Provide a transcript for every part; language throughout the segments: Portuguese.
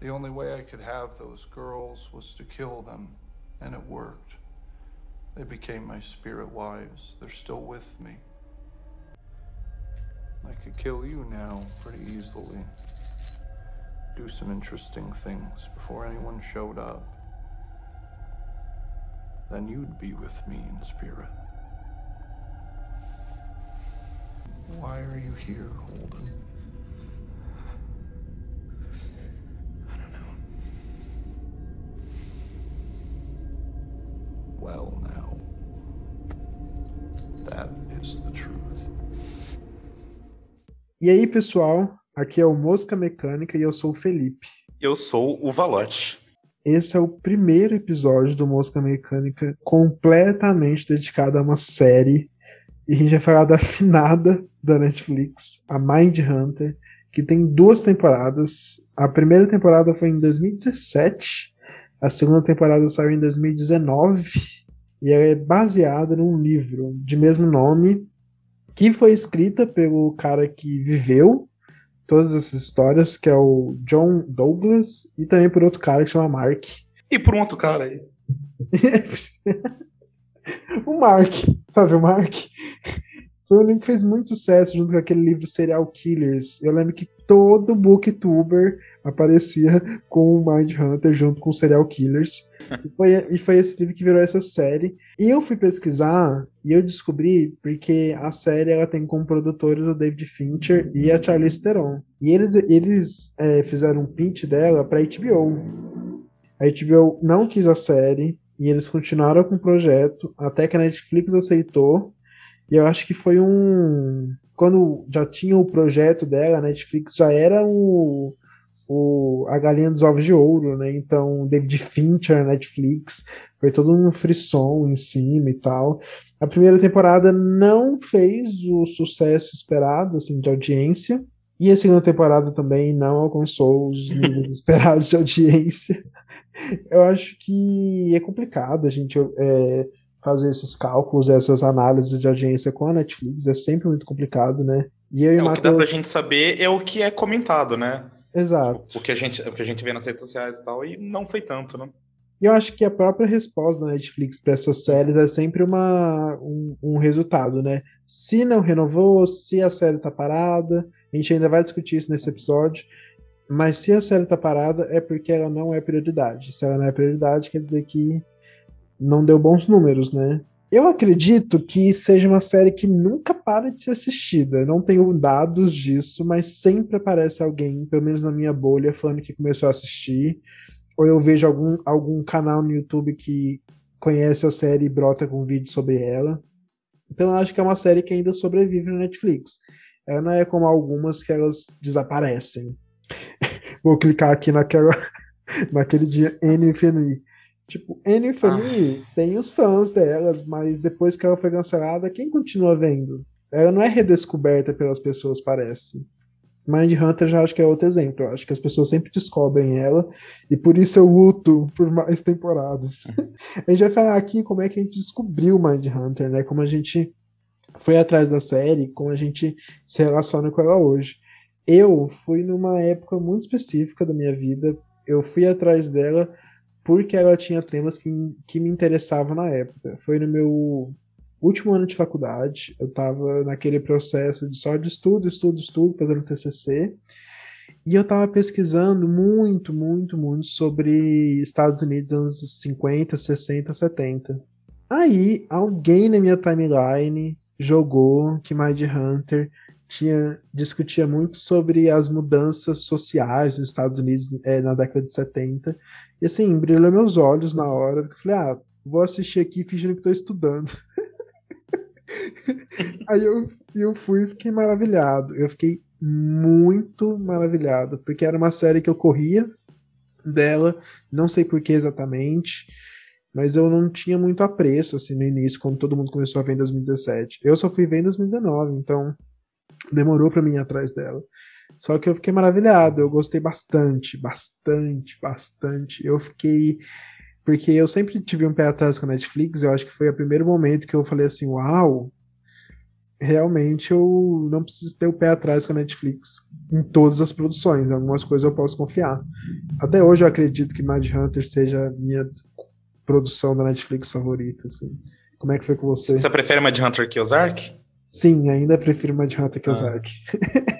The only way I could have those girls was to kill them, and it worked. They became my spirit wives. They're still with me. I could kill you now pretty easily. Do some interesting things before anyone showed up. Then you'd be with me in spirit. Why are you here, Holden? E aí, pessoal? Aqui é o Mosca Mecânica e eu sou o Felipe. Eu sou o Valote. Esse é o primeiro episódio do Mosca Mecânica completamente dedicado a uma série. E a gente vai falar da finada da Netflix, a Mind Hunter, que tem duas temporadas. A primeira temporada foi em 2017, a segunda temporada saiu em 2019 e ela é baseada num livro de mesmo nome que foi escrita pelo cara que viveu todas essas histórias, que é o John Douglas, e também por outro cara que chama Mark. E por um outro cara aí. o Mark, sabe o Mark? Foi um livro que fez muito sucesso junto com aquele livro Serial Killers. Eu lembro que todo booktuber aparecia com o Mind Hunter junto com o Serial Killers. e, foi, e foi esse livro que virou essa série. E eu fui pesquisar e eu descobri porque a série ela tem como produtores o David Fincher e a Charlize Theron. E eles, eles é, fizeram um pitch dela para HBO. A HBO não quis a série e eles continuaram com o projeto até que a Netflix aceitou e eu acho que foi um. Quando já tinha o projeto dela, a Netflix já era o, o, a galinha dos ovos de ouro, né? Então, David Fincher, Netflix, foi todo um frisson em cima e tal. A primeira temporada não fez o sucesso esperado, assim, de audiência. E a segunda temporada também não alcançou os níveis esperados de audiência. Eu acho que é complicado a gente é, fazer esses cálculos, essas análises de audiência com a Netflix, é sempre muito complicado, né? E eu é, e o Mateus... que dá pra gente saber é o que é comentado, né? Exato. O, que a gente, o que a gente vê nas redes sociais e tal, e não foi tanto, né? E eu acho que a própria resposta da Netflix para essas séries é sempre uma, um, um, resultado, né? Se não renovou, se a série tá parada, a gente ainda vai discutir isso nesse episódio, mas se a série tá parada é porque ela não é prioridade. Se ela não é prioridade, quer dizer que não deu bons números, né? Eu acredito que seja uma série que nunca para de ser assistida. Não tenho dados disso, mas sempre aparece alguém, pelo menos na minha bolha, falando que começou a assistir. Ou eu vejo algum, algum canal no YouTube que conhece a série e brota com vídeo sobre ela. Então eu acho que é uma série que ainda sobrevive na Netflix. Ela não é como algumas que elas desaparecem. Vou clicar aqui naquela, naquele dia N infinito. Tipo, Annie Family ah. tem os fãs delas, mas depois que ela foi cancelada, quem continua vendo? Ela não é redescoberta pelas pessoas, parece. Mind Hunter já acho que é outro exemplo. Eu acho que as pessoas sempre descobrem ela e por isso eu luto por mais temporadas. a gente vai falar aqui como é que a gente descobriu Mind Hunter, né? Como a gente foi atrás da série, como a gente se relaciona com ela hoje. Eu fui numa época muito específica da minha vida. Eu fui atrás dela porque ela tinha temas que, que me interessavam na época. Foi no meu último ano de faculdade, eu estava naquele processo de só de estudo, estudo, estudo, fazendo TCC, e eu estava pesquisando muito, muito, muito sobre Estados Unidos anos 50, 60, 70. Aí, alguém na minha timeline jogou que Mind Hunter tinha discutia muito sobre as mudanças sociais nos Estados Unidos é, na década de 70 e assim, brilhou meus olhos na hora, porque eu falei, ah, vou assistir aqui fingindo que estou estudando. Aí eu, eu fui e fiquei maravilhado. Eu fiquei muito maravilhado, porque era uma série que eu corria dela, não sei por que exatamente, mas eu não tinha muito apreço assim no início, quando todo mundo começou a ver em 2017. Eu só fui ver em 2019, então demorou para mim ir atrás dela. Só que eu fiquei maravilhado, eu gostei bastante, bastante, bastante. Eu fiquei. Porque eu sempre tive um pé atrás com a Netflix, eu acho que foi o primeiro momento que eu falei assim: uau, realmente eu não preciso ter o pé atrás com a Netflix em todas as produções. Algumas coisas eu posso confiar. Até hoje eu acredito que Mad Hunter seja a minha produção da Netflix favorita. Assim. Como é que foi com você? Você prefere Mad Hunter que Ozark? Sim, ainda prefiro Mad Hunter que Ah. Ozark.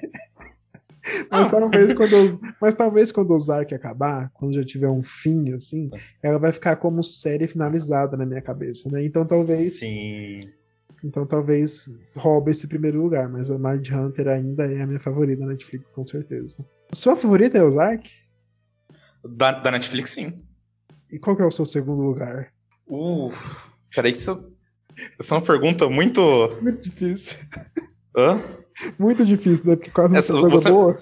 mas, talvez quando, mas talvez quando o Ozark acabar, quando já tiver um fim, assim, ela vai ficar como série finalizada na minha cabeça, né? Então talvez, Sim. então talvez roube esse primeiro lugar, mas a Mad Hunter ainda é a minha favorita da Netflix, com certeza. Sua favorita é Ozark? Da, da Netflix, sim. E qual que é o seu segundo lugar? Uh, peraí, isso, isso é uma pergunta muito. Muito difícil. Hã? Muito difícil, né? Porque quase não Essa- você- boa.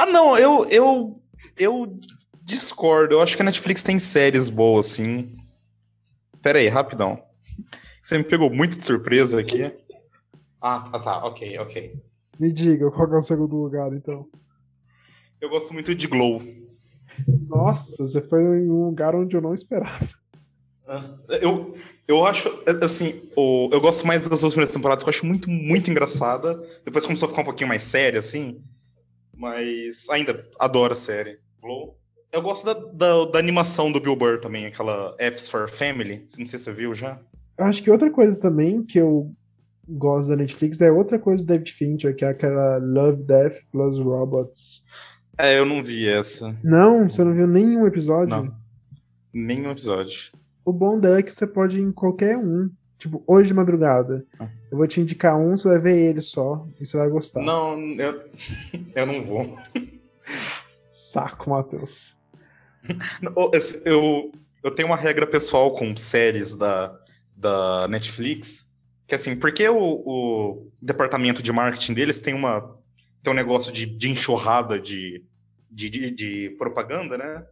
Ah, não, eu, eu, eu discordo. Eu acho que a Netflix tem séries boas, sim. Pera aí, rapidão. Você me pegou muito de surpresa aqui. Ah, tá, tá, ok, ok. Me diga, qual é o segundo lugar, então? Eu gosto muito de Glow. Nossa, você foi em um lugar onde eu não esperava. Ah, Eu, eu acho, assim, eu gosto mais das duas primeiras temporadas, que eu acho muito, muito engraçada. Depois começou a ficar um pouquinho mais séria, assim. Mas ainda adoro a série. Eu gosto da, da, da animação do Bill Burr também, aquela F's for Family. Não sei se você viu já. Acho que outra coisa também que eu gosto da Netflix é outra coisa do David Fincher, que é aquela Love, Death plus Robots. É, eu não vi essa. Não, você não viu nenhum episódio? Não. Nenhum episódio. O bom dela é que você pode ir em qualquer um. Tipo, hoje de madrugada. Ah. Eu vou te indicar um, você vai ver ele só. E você vai gostar. Não, eu, eu não vou. Saco, Matheus. Eu, eu tenho uma regra pessoal com séries da, da Netflix, que assim, porque o, o departamento de marketing deles tem uma tem um negócio de, de enxurrada de, de, de, de propaganda, né?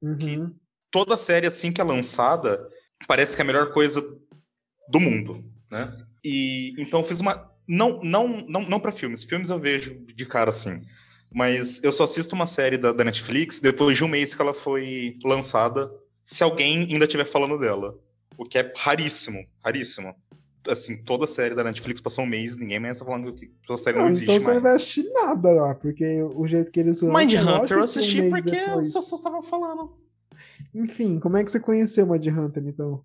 Uhum. Toda série assim que é lançada parece que é a melhor coisa do mundo, né? E então fiz uma não não não, não para filmes, filmes eu vejo de cara assim. Mas eu só assisto uma série da, da Netflix depois de um mês que ela foi lançada, se alguém ainda estiver falando dela. O que é raríssimo, raríssimo. Assim, toda série da Netflix passou um mês, ninguém mais tá falando que a série não, Não, existe então você não vai mais. assistir nada lá, porque o jeito que eles lançam, Mind é lógico Hunter eu um assisti mês porque as pessoas estavam falando. Enfim, como é que você conheceu Mind Hunter, então?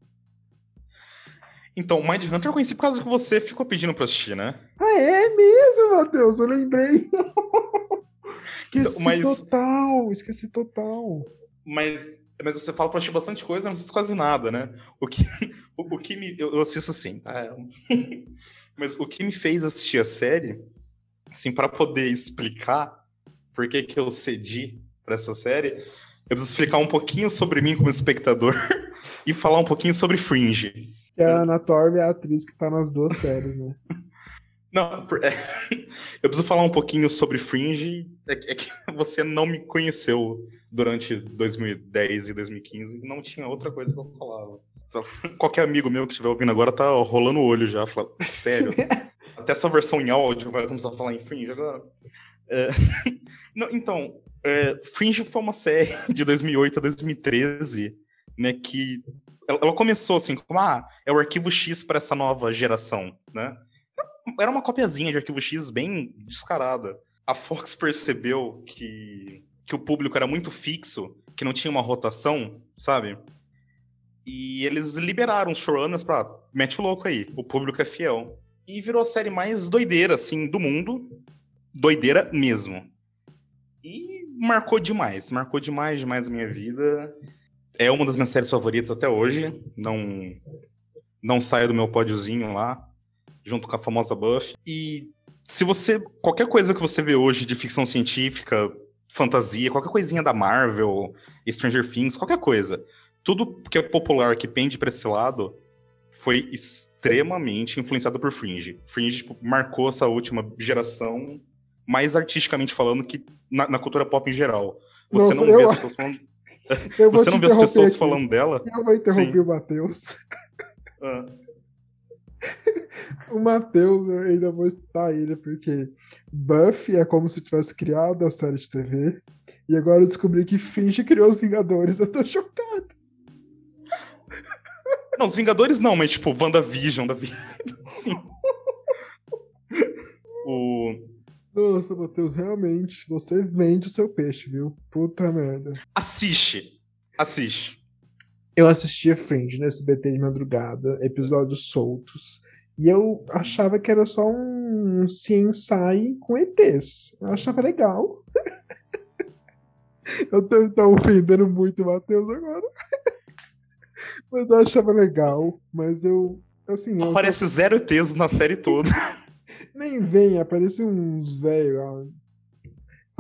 Então, Mind Hunter eu conheci por causa que você ficou pedindo pra assistir, né? Ah, é mesmo, Matheus? Eu lembrei. esqueci Então, mas- total, esqueci total. Mas, mas você fala pra assistir bastante coisa, eu não assisto quase nada, né? O que, o, o que me. Eu, eu assisto sim, tá? mas o que me fez assistir a série, assim, para poder explicar por que, que eu cedi pra essa série, eu preciso explicar um pouquinho sobre mim como espectador e falar um pouquinho sobre Fringe. Que a Ana Torv é a atriz que tá nas duas séries, né? Não, é, eu preciso falar um pouquinho sobre Fringe. É, que- é que você não me conheceu durante 2010 e 2015. Não tinha outra coisa que eu falava. Só- Qualquer amigo meu que estiver ouvindo agora tá rolando o olho já. Fala, Sério? Até essa versão em áudio vai começar a falar em Fringe agora. É, não, então, é, Fringe foi uma série de 2008 a 2013, né? Que ela, começou assim, como, ah, é o arquivo X para essa nova geração, né? era uma copiazinha de Arquivo X bem descarada. A Fox percebeu que, que o público era muito fixo, que não tinha uma rotação, sabe? E eles liberaram os showrunners pra mete o louco aí, o público é fiel. E virou a série mais doideira, assim, do mundo. Doideira mesmo. E marcou demais, marcou demais, demais a minha vida. É uma das minhas séries favoritas até hoje. Não, não saia do meu pódiozinho lá junto com a famosa Buffy. E se você. Qualquer coisa que você vê hoje de ficção científica, fantasia, qualquer coisinha da Marvel, Stranger Things, qualquer coisa. Tudo que é popular que pende pra esse lado foi extremamente influenciado por Fringe. Fringe tipo, marcou essa última geração, mais artisticamente falando, que na, na cultura pop em geral. Você Nossa, não vê eu- as pessoas falando. Você não vê as pessoas aqui. falando dela. Eu vou interromper Sim. o Matheus. Ah, O Matheus, eu ainda vou estudar ele, porque Buffy é como se tivesse criado a série de TV. E agora eu descobri que Finge criou os Vingadores. Eu tô chocado. Não, os Vingadores não, mas tipo, WandaVision, da vida. Sim. o... Nossa, Matheus, realmente, você vende o seu peixe, viu? Puta merda. Assiste. Assiste. Eu assistia Fringe no SBT de madrugada, episódios soltos. E eu achava que era só um CSI com ETs. Eu achava legal. eu tô, ofendendo muito o Matheus agora. mas eu achava legal. Mas eu. Assim, eu Aparece zero ETs na série toda. Nem vem, aparece uns velhos lá.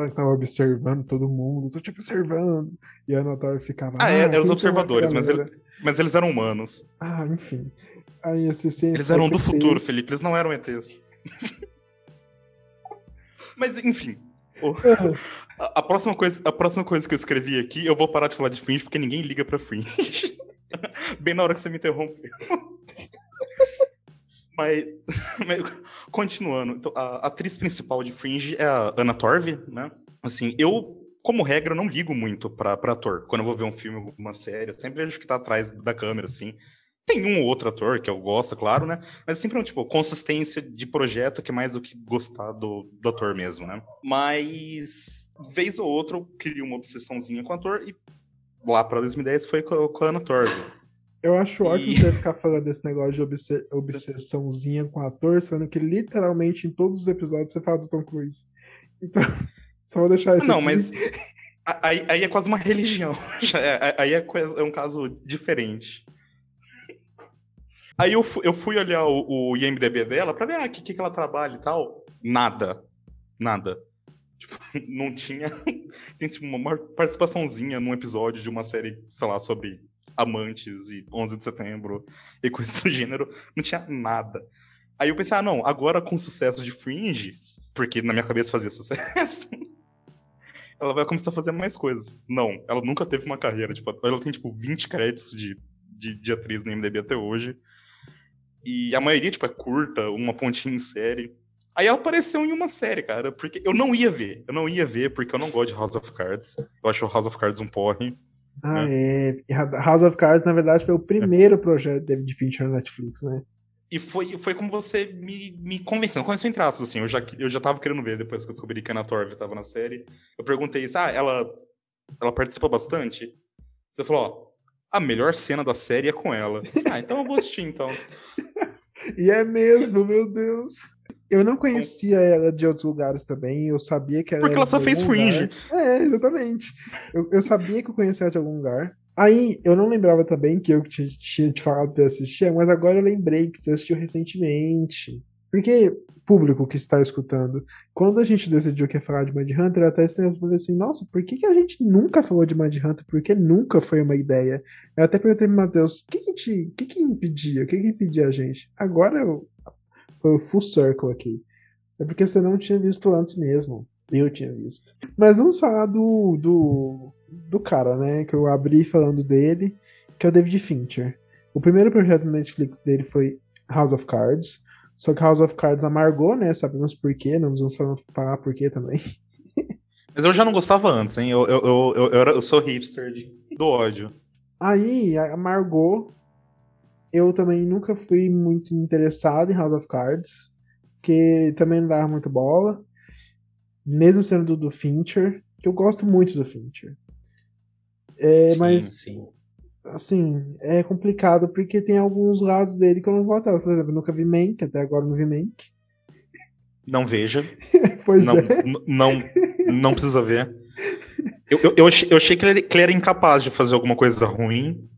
Que tava observando todo mundo, tô te observando. E a Anatória ficava. Ah, é, ah, é os quem observadores, mas, ele- mas eles eram humanos. Ah, enfim. Aí esse Eles eram do com futuro, ETs. Felipe, eles não eram ETs. mas, enfim. o- A, a próxima coisa, a próxima coisa que eu escrevi aqui, eu vou parar de falar de Fringe porque ninguém liga pra Fringe. Bem na hora que você me interrompeu. Mas, continuando, então, a atriz principal de Fringe é a Anna Torv, né? Assim, eu, como regra, não ligo muito pra, pra ator. Quando eu vou ver um filme, uma série, eu sempre vejo que tá atrás da câmera, assim. Tem um ou outro ator que eu gosto, claro, né? Mas sempre, é, tipo, consistência de projeto que é mais do que gostar do, do ator mesmo, né? Mas, vez ou outra, eu crio uma obsessãozinha com o ator e lá pra 2010 foi com, com a Anna Torv. Eu acho E- ótimo você ficar falando desse negócio de obse- obsessãozinha com ator, sendo que literalmente em todos os episódios você fala do Tom Cruise. Então, só vou deixar isso Não, aqui. mas aí, aí é quase uma religião. Já é- Aí é, é um caso diferente. Aí eu, fu- eu fui olhar o, o IMDB dela pra ver ah, que, que ela trabalha e tal. Nada. Nada. Tipo, não tinha. Tem tipo, uma participaçãozinha num episódio de uma série, sei lá, sobre amantes e 11 de setembro e coisas do gênero. Não tinha nada. Aí eu pensei, ah, não, agora com o sucesso de Fringe, porque na minha cabeça fazia sucesso, ela vai começar a fazer mais coisas. Não, ela nunca teve uma carreira. Tipo, ela tem, tipo, 20 créditos de, de, de atriz no IMDB até hoje. E a maioria, tipo, é curta, uma pontinha em série. Aí ela apareceu em uma série, cara, porque eu não ia ver. Eu não ia ver porque eu não gosto de House of Cards. Eu acho House of Cards um porre. Ah, é. E House of Cards, na verdade, foi o primeiro projeto de David Fincher na Netflix, né? E foi, foi como você me, me convenceu. Convenceu entre aspas, assim. Eu já, eu já tava querendo ver depois que eu descobri que a Anna Torv tava na série. Eu perguntei isso, ah, ela, ela participa bastante? Você falou, ó, a melhor cena da série é com ela. Ah, então eu vou assistir, então. E é mesmo, meu Deus. Eu não conhecia ela de outros lugares também. Eu sabia que ela Porque ela só fez lugar. Fringe. É, exatamente. Eu, eu sabia que eu conhecia ela de algum lugar. Aí, eu não lembrava também que eu tinha, tinha te falado pra assistir, mas agora eu lembrei que você assistiu recentemente. Porque, público que está escutando, quando a gente decidiu que ia falar de Mad Hunter, eu até eu falei assim, nossa, por que, que a gente nunca falou de Mad Hunter? Porque nunca foi uma ideia. Eu até perguntei pro Matheus, o que que, te, que que impedia? O que que impedia a gente? Agora eu, foi o full circle aqui. É porque você não tinha visto antes mesmo. Eu tinha visto. Mas vamos falar do, do, do cara, né? Que eu abri falando dele, que é o David Fincher. O primeiro projeto na Netflix dele foi House of Cards. Só que House of Cards amargou, né? Sabemos por quê, não vamos falar por quê também. Mas eu já não gostava antes, hein? Eu, eu, eu, eu, era- eu sou hipster de- do ódio. Aí, amargou. Eu também nunca fui muito interessado em House of Cards, porque também não dava muito bola. Mesmo sendo do, do Fincher, que eu gosto muito do Fincher. É, Sim, mas, sim. assim, é complicado porque tem alguns lados dele que eu não vou atrás. Por exemplo, eu nunca vi Mank, até agora eu não vi Mank. Não veja. Pois Não, é. não, não precisa ver. Eu, eu, eu achei, eu achei que, ele, que ele era incapaz de fazer alguma coisa ruim.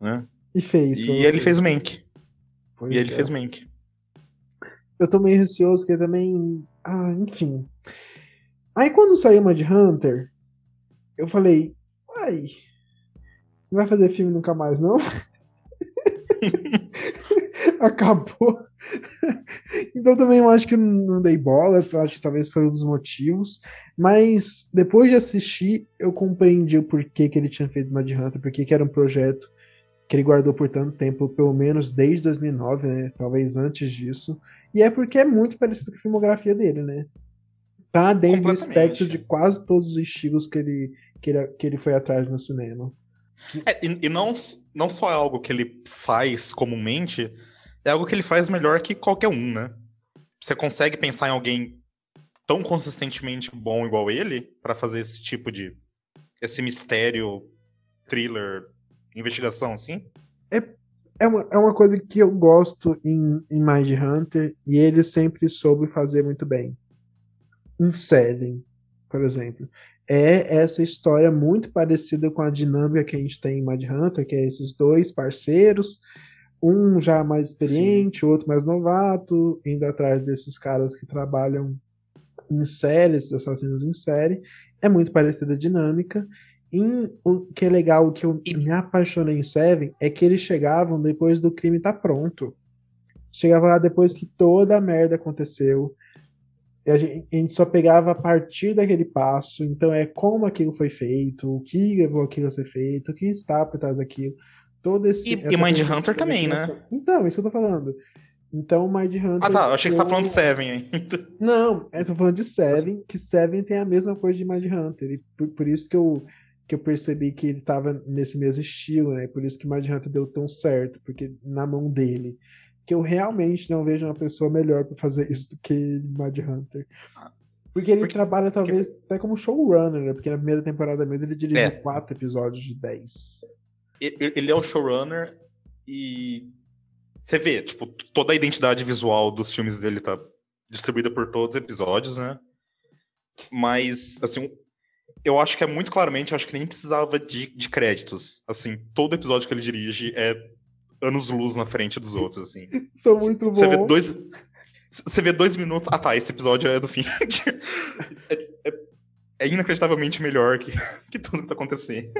Né? E fez. E ele fez Mank. Pois E ele é. fez Mank. eu tô meio receoso que também. Ah, enfim. Aí quando saiu Mad Hunter, eu falei, uai, não vai fazer filme nunca mais, não? Acabou. então também eu acho que não dei bola, acho que talvez foi um dos motivos. Mas depois de assistir, eu compreendi o porquê que ele tinha feito Mad Hunter, porque que era um projeto que ele guardou por tanto tempo, pelo menos desde 2009, né? Talvez antes disso. E é porque é muito parecido com a filmografia dele, né? Tá dentro do espectro de quase todos os estilos que ele, que ele, que ele foi atrás no cinema. É, e e não, não só é algo que ele faz comumente, é algo que ele faz melhor que qualquer um, né? você consegue pensar em alguém tão consistentemente bom igual ele para fazer esse tipo de esse mistério, thriller, investigação assim? É uma, é uma coisa que eu gosto em, em Mind Hunter e ele sempre soube fazer muito bem. Em Seven, por exemplo. É essa história muito parecida com a dinâmica que a gente tem em Mind Hunter, que é esses dois parceiros, um já mais experiente, o outro mais novato, indo atrás desses caras que trabalham em série, esses assassinos em série. É muito parecida a dinâmica. E o que é legal, o que eu me apaixonei em Seven é que eles chegavam depois do crime estar tá pronto. Chegava lá depois que toda a merda aconteceu. E a gente, a gente, só pegava a partir daquele passo. Então é como aquilo foi feito, o que levou aquilo a ser feito, o que está por trás daquilo. Todo esse, e, e Mind Hunter também, né? Então, isso que eu tô falando. Então, Mind Hunter. Ah, tá. Eu achei que você tá falando de Seven ainda. Não, eu tô falando de Seven, que Seven tem a mesma coisa de Mind Hunter. E por, por isso que eu que eu percebi que ele tava nesse mesmo estilo, né? Por isso que Mind Hunter deu tão certo, porque na mão dele. Que eu realmente não vejo uma pessoa melhor para fazer isso do que Mind Hunter. Porque ele porque, trabalha talvez porque... até como showrunner, né? Porque na primeira temporada mesmo ele dirigiu é. quatro episódios de dez. Ele é o showrunner e você vê, tipo, toda a identidade visual dos filmes dele tá distribuída por todos os episódios, né? Mas, assim, eu acho que é muito claramente, eu acho que nem precisava de, de créditos. Assim, todo episódio que ele dirige é anos-luz na frente dos outros, assim. São muito bons. Você vê dois. Você vê dois minutos. Ah, tá, esse episódio é do fim. é, é, é, inacreditavelmente melhor que, que tudo que tá acontecendo.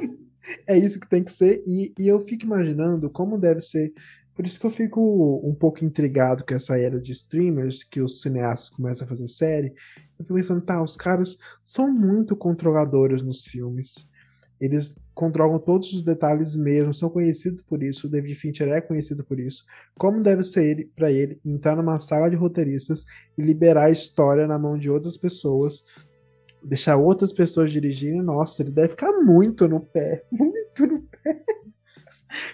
É isso que tem que ser. E, e eu fico imaginando como deve ser. Por isso que eu fico um pouco intrigado com essa era de streamers, que os cineastas começam a fazer série, eu fico pensando, tá, os caras são muito controladores nos filmes. Eles controlam todos os detalhes mesmo, são conhecidos por isso. O David Fincher é conhecido por isso. Como deve ser para ele entrar numa sala de roteiristas e liberar a história na mão de outras pessoas, deixar outras pessoas dirigirem? Nossa, ele deve ficar muito no pé. Muito no pé.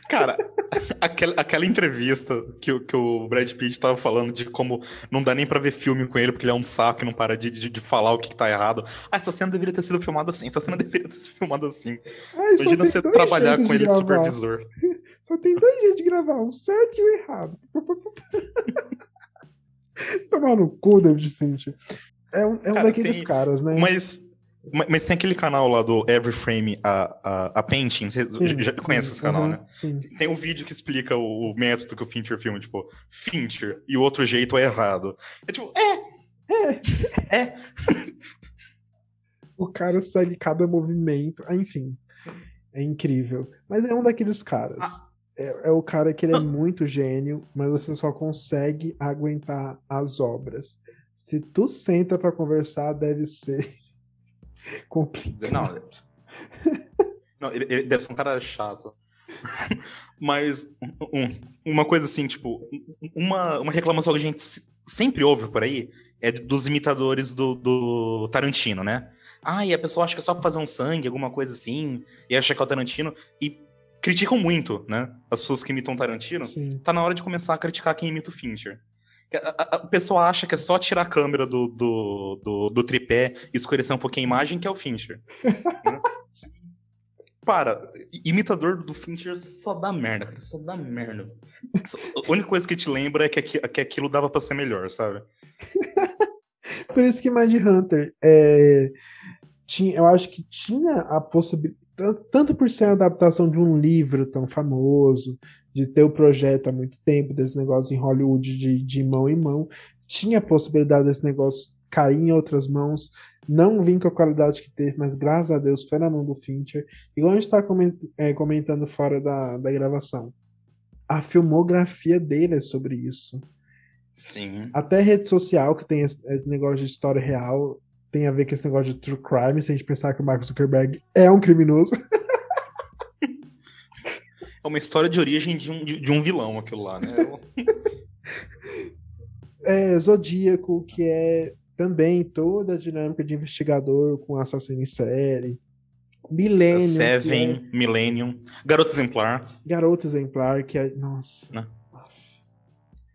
Cara, aquela, aquela entrevista que, que o Brad Pitt tava falando de como não dá nem pra ver filme com ele porque ele é um saco e não para de, de, de falar o que, que tá errado. Ah, essa cena deveria ter sido filmada assim, essa cena deveria ter sido filmada assim. Ai, Imagina você trabalhar com ele de supervisor. Só tem dois jeitos de gravar, um certo e um errado. Tomar no cu, David Fincher. É um, é um Cara, daqueles tem... caras, né? Mas mas tem aquele canal lá do Every Frame a, a, a Painting, você sim, já sim, conhece esse canal, né? Sim. Tem um vídeo que explica o, o, método que o Fincher filma, tipo, Fincher, e o outro jeito é errado. É tipo, é! É! É! o cara segue cada movimento, ah, enfim. É incrível. Mas é um daqueles caras. Ah. É, é, o cara que ele é ah. muito gênio, mas você só consegue aguentar as obras. Se tu senta para conversar, deve ser Complicado. Não, não ele, ele, deve ser um cara chato. Mas um, uma coisa assim, tipo, uma, uma reclamação que a gente sempre ouve por aí é dos imitadores do, do Tarantino, né? Ah, e a pessoa acha que é só fazer um sangue, alguma coisa assim, e acha que é o Tarantino, e criticam muito, né? As pessoas que imitam Tarantino. Sim. Tá na hora de começar a criticar quem imita o Fincher. A, pessoa acha que é só tirar a câmera do, do, do, do tripé e escurecer um pouquinho a imagem, que é o Fincher. né? Para, imitador do Fincher só dá merda, cara. Só dá merda. A única coisa que te lembra é que, que aquilo dava pra ser melhor, sabe? Por isso que Mind Hunter é, tinha, eu acho que tinha a possibilidade, tanto por ser a adaptação de um livro tão famoso, de ter o projeto há muito tempo, desse negócio em Hollywood de, de mão em mão, tinha a possibilidade desse negócio cair em outras mãos, não vim com a qualidade que teve, mas graças a Deus foi na mão do Fincher. Igual a gente está é, comentando fora da, da gravação. A filmografia dele é sobre isso. Sim. Até rede social, que tem esse, esse negócio de história real, tem a ver com esse negócio de true crime, se a gente pensar que o Mark Zuckerberg é um criminoso. é uma história de origem de um, de, de um vilão, aquilo lá, né? é, Zodíaco, que é também toda a dinâmica de investigador com assassino em série. Millennium. Seven, é... Millennium. Garoto Exemplar. Garoto Exemplar, que é. Nossa. Né?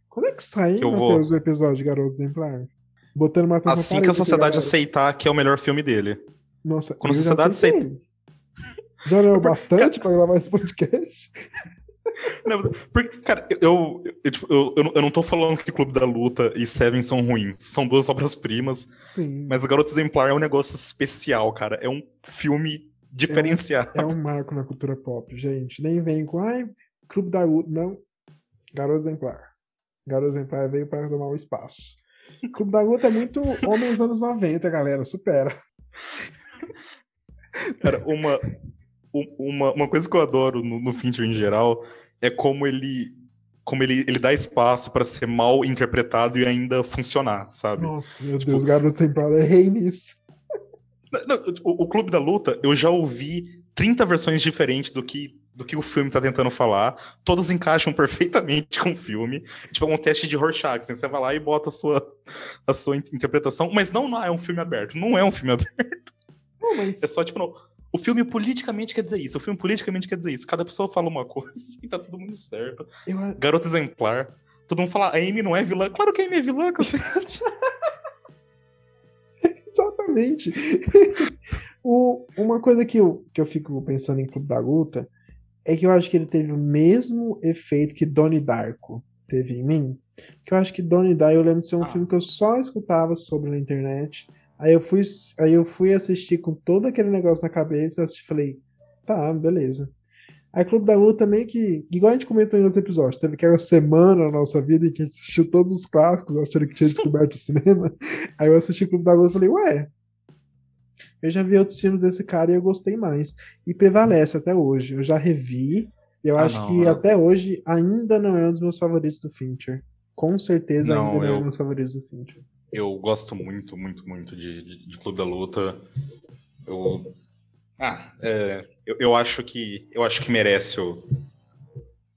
Quando é que sai, Que eu Matheus, vou- o episódio de Garoto Exemplar? Botando Assim que a parede sociedade galera. aceitar que é o melhor filme dele. Nossa, quando a já sociedade aceitei. Já não é o bastante pra gravar esse podcast? Não, porque, cara, eu, eu, tipo, eu, eu, não- eu não tô falando que Clube da Luta e Seven são ruins. São duas obras-primas. Sim. Mas Garoto Exemplar é um negócio especial, cara. É um filme diferenciado. É um marco na cultura pop, gente. Nem vem com, ai, Clube da Luta. Não. Garoto Exemplar. Garoto Exemplar veio para tomar o espaço. Clube da Luta é muito Homens anos 90, galera. Supera. Cara, uma, um- uma, uma coisa que eu adoro no, no Fincher em geral é como ele como ele, ele dá espaço pra ser mal interpretado e ainda funcionar, sabe? Nossa, meu Tipo- Deus, Garoto Exemplar. Eu errei nisso. Não, o, o Clube da Luta, eu já ouvi 30 versões diferentes do que, do que o filme tá tentando falar. Todas encaixam perfeitamente com o filme. Tipo, é um teste de Rorschach. Assim, você vai lá e bota a sua, a sua in- interpretação. Mas não, não é um filme aberto. Não é um filme aberto. Não, mas É só, tipo, não, o filme politicamente quer dizer isso. O filme politicamente quer dizer isso. Cada pessoa fala uma coisa e tá tudo muito certo. eu, Garoto exemplar. Todo mundo fala, a Amy não é vilã. Claro que a Amy é vilã. Exatamente. o, uma coisa que eu, que eu fico pensando em Clube da Luta é que eu acho que ele teve o mesmo efeito que Donnie Darko teve em mim. Que eu acho que Donnie Darko, eu lembro de ser um Ah. filme que eu só escutava sobre na internet. Aí eu fui, aí eu fui assistir com todo aquele negócio na cabeça, assisti e falei, tá, beleza. Aí Clube da Luta meio que, igual a gente comentou em outros episódios, teve aquela semana na nossa vida em que a gente assistiu todos os clássicos, achando que tinha descoberto o cinema. Aí eu assisti Clube da Luta e falei, ué, eu já vi outros filmes desse cara e eu gostei mais. E prevalece até hoje. Eu já revi, e eu Ah, acho não, que eu- até hoje ainda não é um dos meus favoritos do Fincher. Com certeza Não, ainda não é um eu- dos meus favoritos do Fincher. Eu gosto muito, muito, muito de, de, de Clube da Luta. Eu. Ah, é, eu, eu acho que. Eu acho que merece o,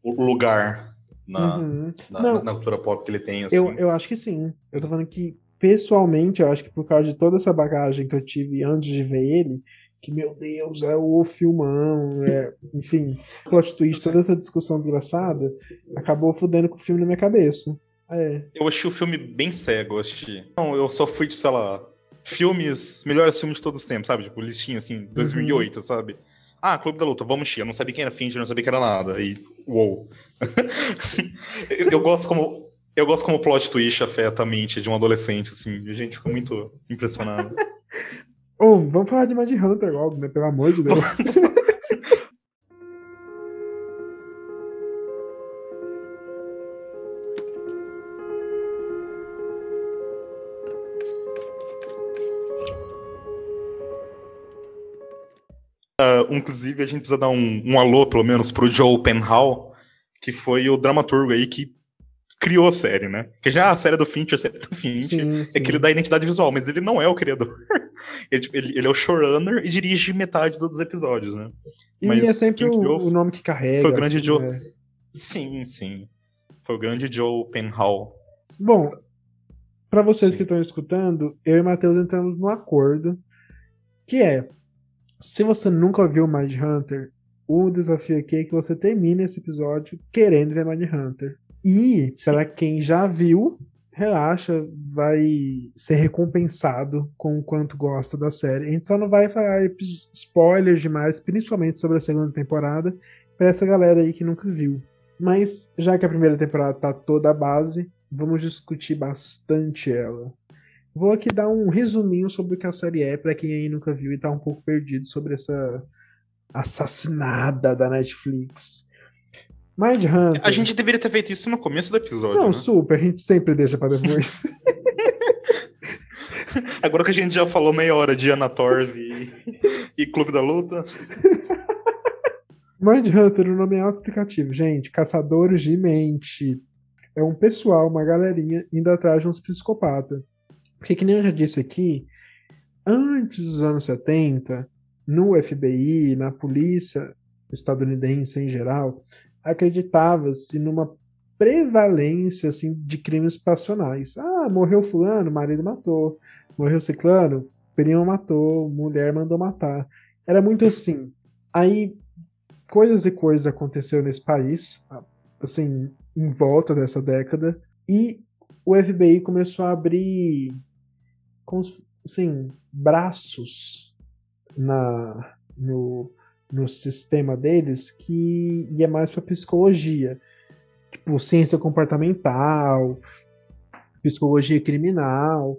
o lugar na, Uhum. na- na cultura pop que ele tem, assim. Eu, eu acho que sim. Eu tô falando que, pessoalmente, eu acho que por causa de toda essa bagagem que eu tive antes de ver ele, que, meu Deus, é o filmão, é, enfim, plot twist, toda essa discussão desgraçada, acabou fudendo com o filme na minha cabeça. É, Eu achei o filme bem cego, eu achei. Não, eu só fui, tipo, sei lá, filmes, melhores filmes de todos os tempos, sabe? Tipo, listinha assim, 2008, sabe? Ah, Clube da Luta, vamos encher. Eu não sabia quem era Fincher, eu não sabia que era nada. E, uou. eu, eu gosto como. Eu gosto como o plot twist afeta a mente de um adolescente, assim. A gente fica muito impressionado. Ô, vamos falar de Mad Hunter logo, né? Pelo amor de Deus. Ah, inclusive, a gente precisa dar um, um alô, pelo menos, pro Joe Penhall, que foi o dramaturgo aí que criou a série, né? Porque já a série do Fincher, a série do Fincher, Sim, é sim. que ele dá identidade visual, mas ele não é o criador. ele, tipo, ele- ele é o showrunner e dirige metade dos episódios, né? E mas é sempre criou o nome que carrega. foi o grande assim, Joe. né? Sim, sim. Foi o grande Joe Penhall. Bom, para vocês Sim. que estão escutando, eu e Matheus entramos num acordo que é: se você nunca viu Mind Hunter, o desafio aqui é que você termine esse episódio querendo ver Mind Hunter. E para quem já viu, relaxa, vai ser recompensado com o quanto gosta da série. A gente só não vai falar spoilers demais, principalmente sobre a segunda temporada, para essa galera aí que nunca viu. Mas já que a primeira temporada tá toda a base, vamos discutir bastante ela. Vou aqui dar um resuminho sobre o que a série é para quem aí nunca viu e tá um pouco perdido sobre essa assassinada da Netflix. Mind Hunter. A gente deveria ter feito isso no começo do episódio, Não, né? super, a gente sempre deixa pra depois. Agora que a gente já falou meia hora de Anna Torv e, e Clube da Luta. Mind Hunter, o nome é auto-explicativo. Gente, caçadores de mente. É um pessoal, uma galerinha, indo atrás de uns psicopatas. Porque, que nem eu já disse aqui, antes dos anos 70, no FBI, na polícia estadunidense em geral, acreditava-se numa prevalência assim, de crimes passionais. Ah, morreu fulano, marido matou. Morreu ciclano, primo matou, mulher mandou matar. Era muito assim. Aí coisas e coisas aconteceram nesse país, assim, em volta dessa década, E o FBI começou a abrir assim, braços na, no, no sistema deles que ia mais para psicologia, tipo ciência comportamental, psicologia criminal.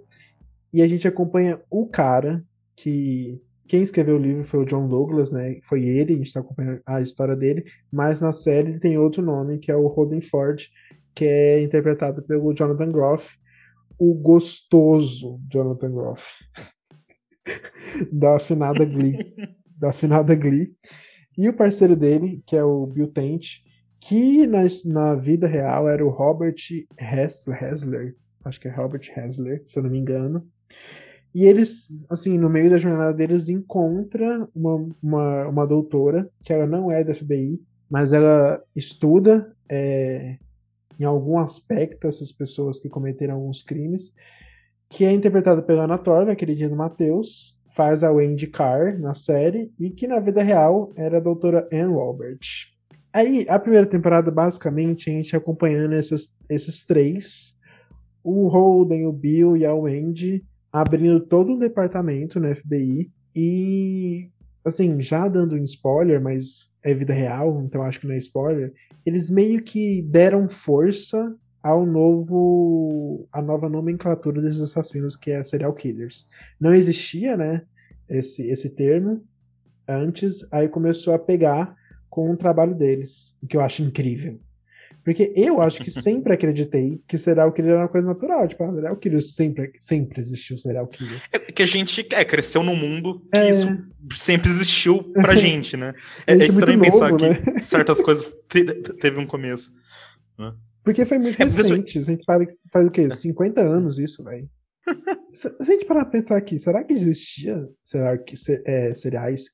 E a gente acompanha o cara que quem escreveu o livro foi o John Douglas, né? Foi ele, a gente está acompanhando a história dele, mas na série tem outro nome, que é o Roden Ford, que é interpretado pelo Jonathan Groff, o gostoso Jonathan Groff. da afinada Glee. da afinada Glee. E o parceiro dele, que é o Bill Tent, que na, na vida real era o Robert Hessler, acho que é Robert Hessler, se eu não me engano. E eles, assim, no meio da jornada deles, encontra uma, uma, uma doutora, que ela não é da FBI, mas ela estuda é, em algum aspecto essas pessoas que cometeram alguns crimes, que é interpretada pela Ana Torv, a queridinha do Matheus, faz a Wendy Carr na série, e que na vida real era a doutora Anne Walbert. Aí, a primeira temporada, basicamente, a gente acompanhando esses, esses três, o Holden, o Bill e a Wendy, abrindo todo um departamento no FBI e assim, já dando um spoiler, mas é vida real, então acho que não é spoiler, eles meio que deram força ao novo a nova nomenclatura desses assassinos que é serial killers. Não existia, né, esse esse termo antes, aí começou a pegar com o trabalho deles, o que eu acho incrível. Porque eu acho que sempre acreditei que serial killer era uma coisa natural. Tipo, ah, serial killer sempre, sempre existiu serial killer. É que a gente é, cresceu num mundo que é... isso sempre existiu pra gente, né? É, é estranho novo, pensar né? que certas coisas te, teve um começo. Né? Porque foi muito é, recente. A gente para, faz o quê? 50 anos isso, velho. Se a gente parar pra pensar aqui, será que existia serial, é, seriais,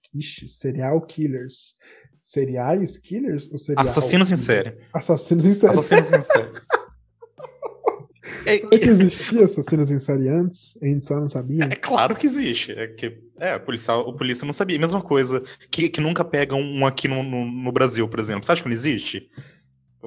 serial killers Seriais killers? Ou Assassinos killers? em série. Assassinos em série. Assassinos em série. é que... que existia assassinos em série antes? A gente só não sabia? É claro que existe. É que é, o policial, o polícia não sabia. Mesma coisa que, que nunca pegam um aqui no, no, no Brasil, por exemplo. Você acha que não existe?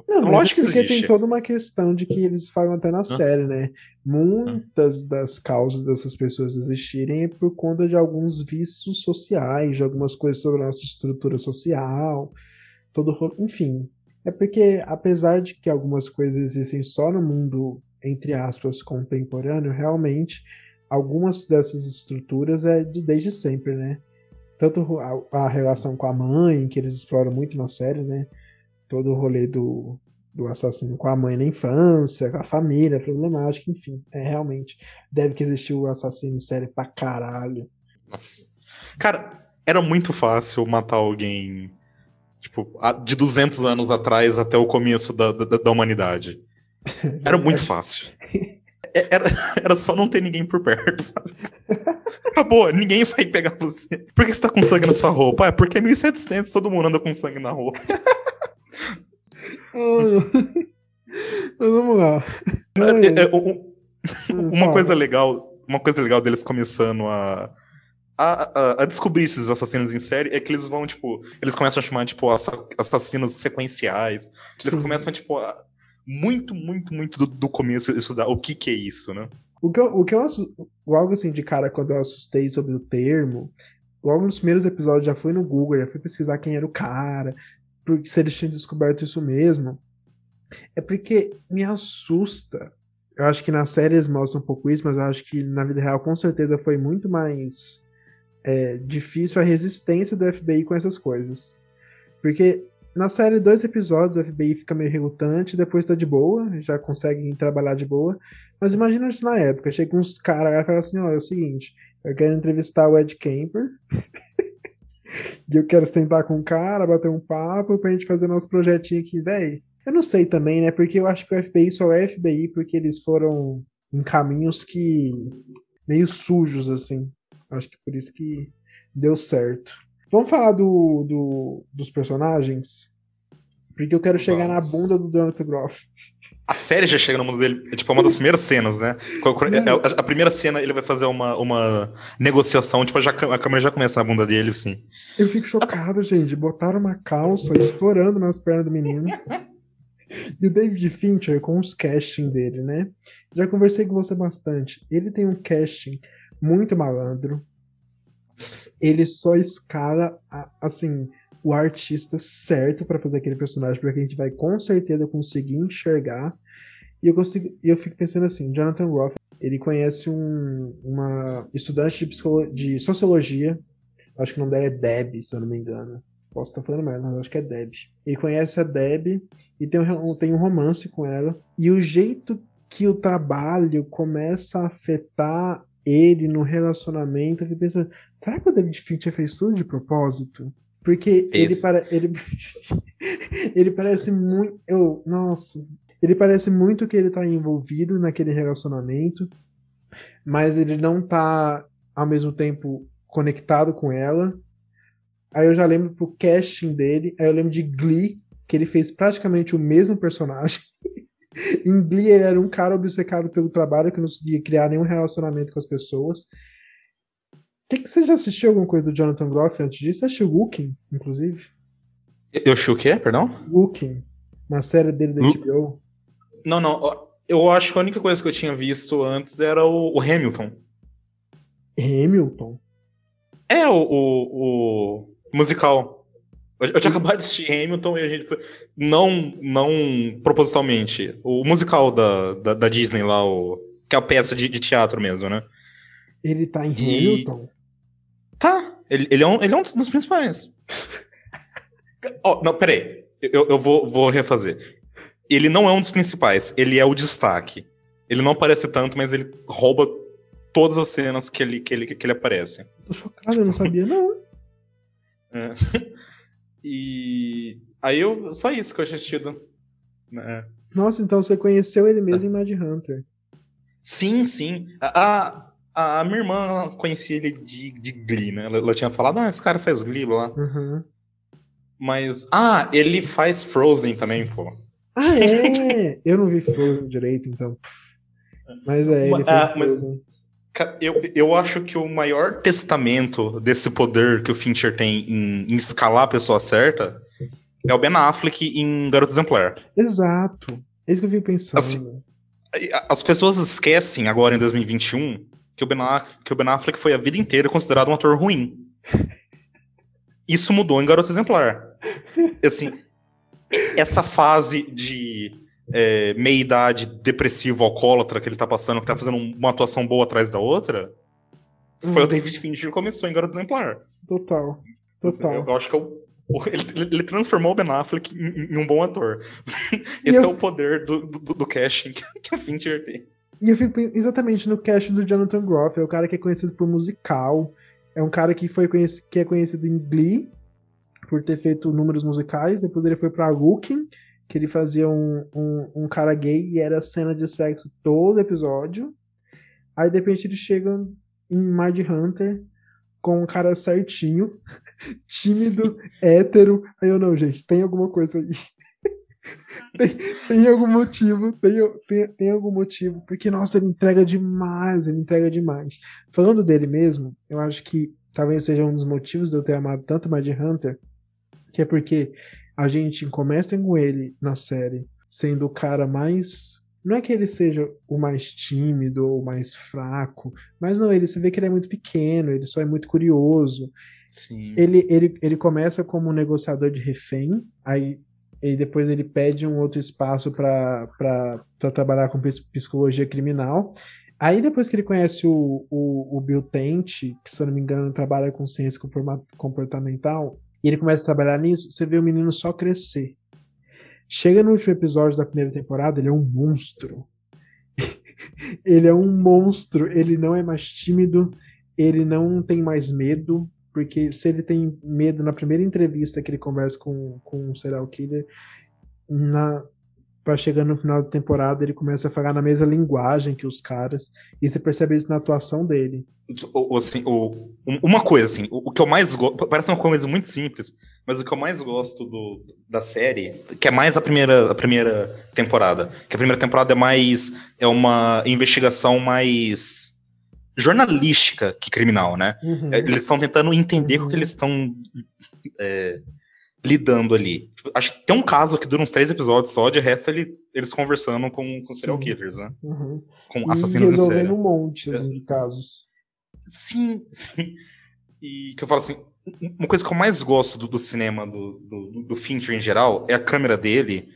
Não, Lógico é porque que existe. tem toda uma questão de que eles falam até na série, né? Muitas das causas dessas pessoas existirem é por conta de alguns vícios sociais, de algumas coisas sobre a nossa estrutura social, todo enfim. É porque, apesar de que algumas coisas existem só no mundo, entre aspas, contemporâneo, realmente algumas dessas estruturas é de desde sempre, né? Tanto a, a relação com a mãe, que eles exploram muito na série, né? Todo o rolê do, do assassino com a mãe na infância, com a família problemática, enfim. É realmente. Deve que existir o assassino em série pra caralho. Nossa. Cara, era muito fácil matar alguém, tipo, de 200 anos atrás até o começo da, da, da humanidade. Era muito fácil. É, era, era só não ter ninguém por perto, sabe? Acabou, ninguém vai pegar você. Por que você tá com sangue na sua roupa? Ah, é porque é 1700, todo mundo anda com sangue na roupa. Mas vamos lá. É, é, um, uma coisa legal, uma coisa legal deles começando a, a, a, descobrir esses assassinos em série é que eles vão, tipo, eles começam a chamar, tipo, assassinos sequenciais. Eles Sim. começam, tipo, a, muito, muito, muito do, do começo estudar o que que é isso, né? O que eu, o que eu logo assim de cara quando eu assustei sobre o termo, logo nos primeiros episódios já fui no Google, já fui pesquisar quem era o cara, porque se eles tinham descoberto isso mesmo, é porque me assusta. Eu acho que na série eles mostram um pouco isso, mas eu acho que na vida real com certeza foi muito mais é, difícil a resistência do FBI com essas coisas. Porque na série, dois episódios, o FBI fica meio relutante, depois tá de boa, já conseguem trabalhar de boa. Mas imagina isso na época, chega uns caras e fala assim, ó, é o seguinte, eu quero entrevistar o Ed Kemper, E eu quero sentar com o cara, bater um papo pra gente fazer nosso projetinho aqui, velho. Eu não sei também, né? Porque eu acho que o FBI só é FBI porque eles foram em caminhos que. meio sujos, assim. Acho que por isso que deu certo. Vamos falar do, do dos personagens? Porque eu quero chegar Vamos. na bunda do Jonathan Groff. A série já chega no mundo dele, é tipo uma das primeiras cenas, né? A, a, primeira cena ele vai fazer uma, uma negociação, tipo, já, a câmera já começa na bunda dele, assim. Eu fico chocado, gente. Botaram uma calça estourando nas pernas do menino. E o David Fincher, com os casting dele, né? Já conversei com você bastante. Ele tem um casting muito malandro. Ele só escala, assim, o artista certo para fazer aquele personagem, porque a gente vai com certeza conseguir enxergar. E eu, consigo, eu fico pensando assim, Jonathan Roth, ele conhece um, uma estudante de, de sociologia, acho que o nome dela é Deb, se eu não me engano. Posso estar falando mais, mas acho que é Deb. Ele conhece a Deb e tem um, tem um romance com ela. E o jeito que o trabalho começa a afetar ele no relacionamento, ele pensa, será que o David Fincher fez tudo de propósito? Porque ele, para, ele, ele parece muito. Eu, nossa. Ele parece muito que ele tá envolvido naquele relacionamento, mas ele não tá ao mesmo tempo conectado com ela. Aí eu já lembro pro casting dele, aí eu lembro de Glee, que ele fez praticamente o mesmo personagem. em Glee ele era um cara obcecado pelo trabalho que não conseguia criar nenhum relacionamento com as pessoas. Que que você já assistiu alguma coisa do Jonathan Groff antes disso? Você assistiu Wooking, inclusive? Eu achei o quê, perdão? Wooking, uma série dele da HBO. Não, não. Eu acho que a única coisa que eu tinha visto antes era o, o Hamilton. Hamilton? É, o, o, o musical. Eu, eu tinha acabado de assistir Hamilton e a gente foi. Não, não propositalmente. O musical da, da, da Disney lá, o, que é a peça de, de teatro mesmo, né? Ele tá em Hamilton? Tá. Ele, ele, é, um, ele é um dos principais. oh, não, peraí. Eu, eu vou, vou refazer. Ele não é um dos principais, ele é o destaque. Ele não aparece tanto, mas ele rouba todas as cenas que ele, que ele, que ele aparece. Tô chocado, eu não sabia, não. É. E aí eu. Só isso que eu tinha assistido. É. Nossa, então você conheceu ele mesmo é. em Mad Hunter. Sim, sim. A, a, a, minha irmã conhecia ele de, de Glee, né? Ela, ela tinha falado, ah, esse cara faz Glee lá. Uhum. Mas. Ah, ele faz Frozen também, pô. Ah, é? eu não vi Frozen direito, então. Mas é, ele faz ah, mas, eu, eu acho que o maior testamento desse poder que o Fincher tem em, em escalar a pessoa certa é o Ben Affleck em Garoto Exemplar. Exato. É isso que eu vi pensando. Assim, as pessoas esquecem agora em 2021 que o, ben Affleck, que o Ben Affleck foi a vida inteira considerado um ator ruim. Isso mudou em Garoto Exemplar. Assim, essa fase de é, meia-idade depressivo, alcoólatra que ele tá passando, que tá fazendo uma atuação boa atrás da outra, foi o David Fincher que começou em Garoto Exemplar. Total. Total. Eu, eu acho que eu, é ele, ele, transformou o Ben Affleck em, em um bom ator. Esse eu... é o poder do, do, do casting que, que o Fincher tem. E eu fico exatamente no casting do Jonathan Groff, é o cara que é conhecido por musical, é um cara que, foi conhecido, que é conhecido em Glee, por ter feito números musicais, depois ele foi pra Rookie, que ele fazia um, um, um, cara gay e era cena de sexo todo episódio. Aí de repente ele chega em Mind Hunter com um cara certinho, tímido, Sim. hétero. Aí eu não, gente, tem alguma coisa aí. tem, tem, algum motivo, tem, tem, tem algum motivo, porque nossa, ele entrega demais, ele entrega demais. Falando dele mesmo, eu acho que talvez seja um dos motivos de eu ter amado tanto Mind Hunter, que é porque a gente começa com ele na série sendo o cara mais. Não é que ele seja o mais tímido ou o mais fraco, mas não, ele se vê que ele é muito pequeno, ele só é muito curioso. Sim. Ele, ele, ele começa como um negociador de refém, aí e depois ele pede um outro espaço para trabalhar com psicologia criminal. Aí depois que ele conhece o, o, o Bill Tent, que se eu não me engano trabalha com ciência comportamental, e ele começa a trabalhar nisso, você vê o menino só crescer. Chega no último episódio da primeira temporada, ele é um monstro. ele é um monstro, ele não é mais tímido, ele não tem mais medo, porque se ele tem medo na primeira entrevista que ele conversa com, com um serial killer, na, para chegar no final da temporada ele começa a falar na mesma linguagem que os caras e você percebe isso na atuação dele. Assim, uma coisa assim, o, que eu mais gosto, parece uma coisa muito simples, mas o que eu mais gosto do, da série, que é mais a primeira, a primeira temporada, que a primeira temporada é mais é uma investigação mais jornalística que criminal, né? Uhum. É, eles estão tentando entender uhum. o que eles estão é, lidando ali. Acho que tem um caso que dura uns três episódios só, de resto ele, eles conversando com, com serial killers, né? Uhum. Com assassinos e em série. um monte assim, de casos. Sim, sim. E que eu falo assim, uma coisa que eu mais gosto do, do cinema do, do, do Fincher em geral é a câmera dele,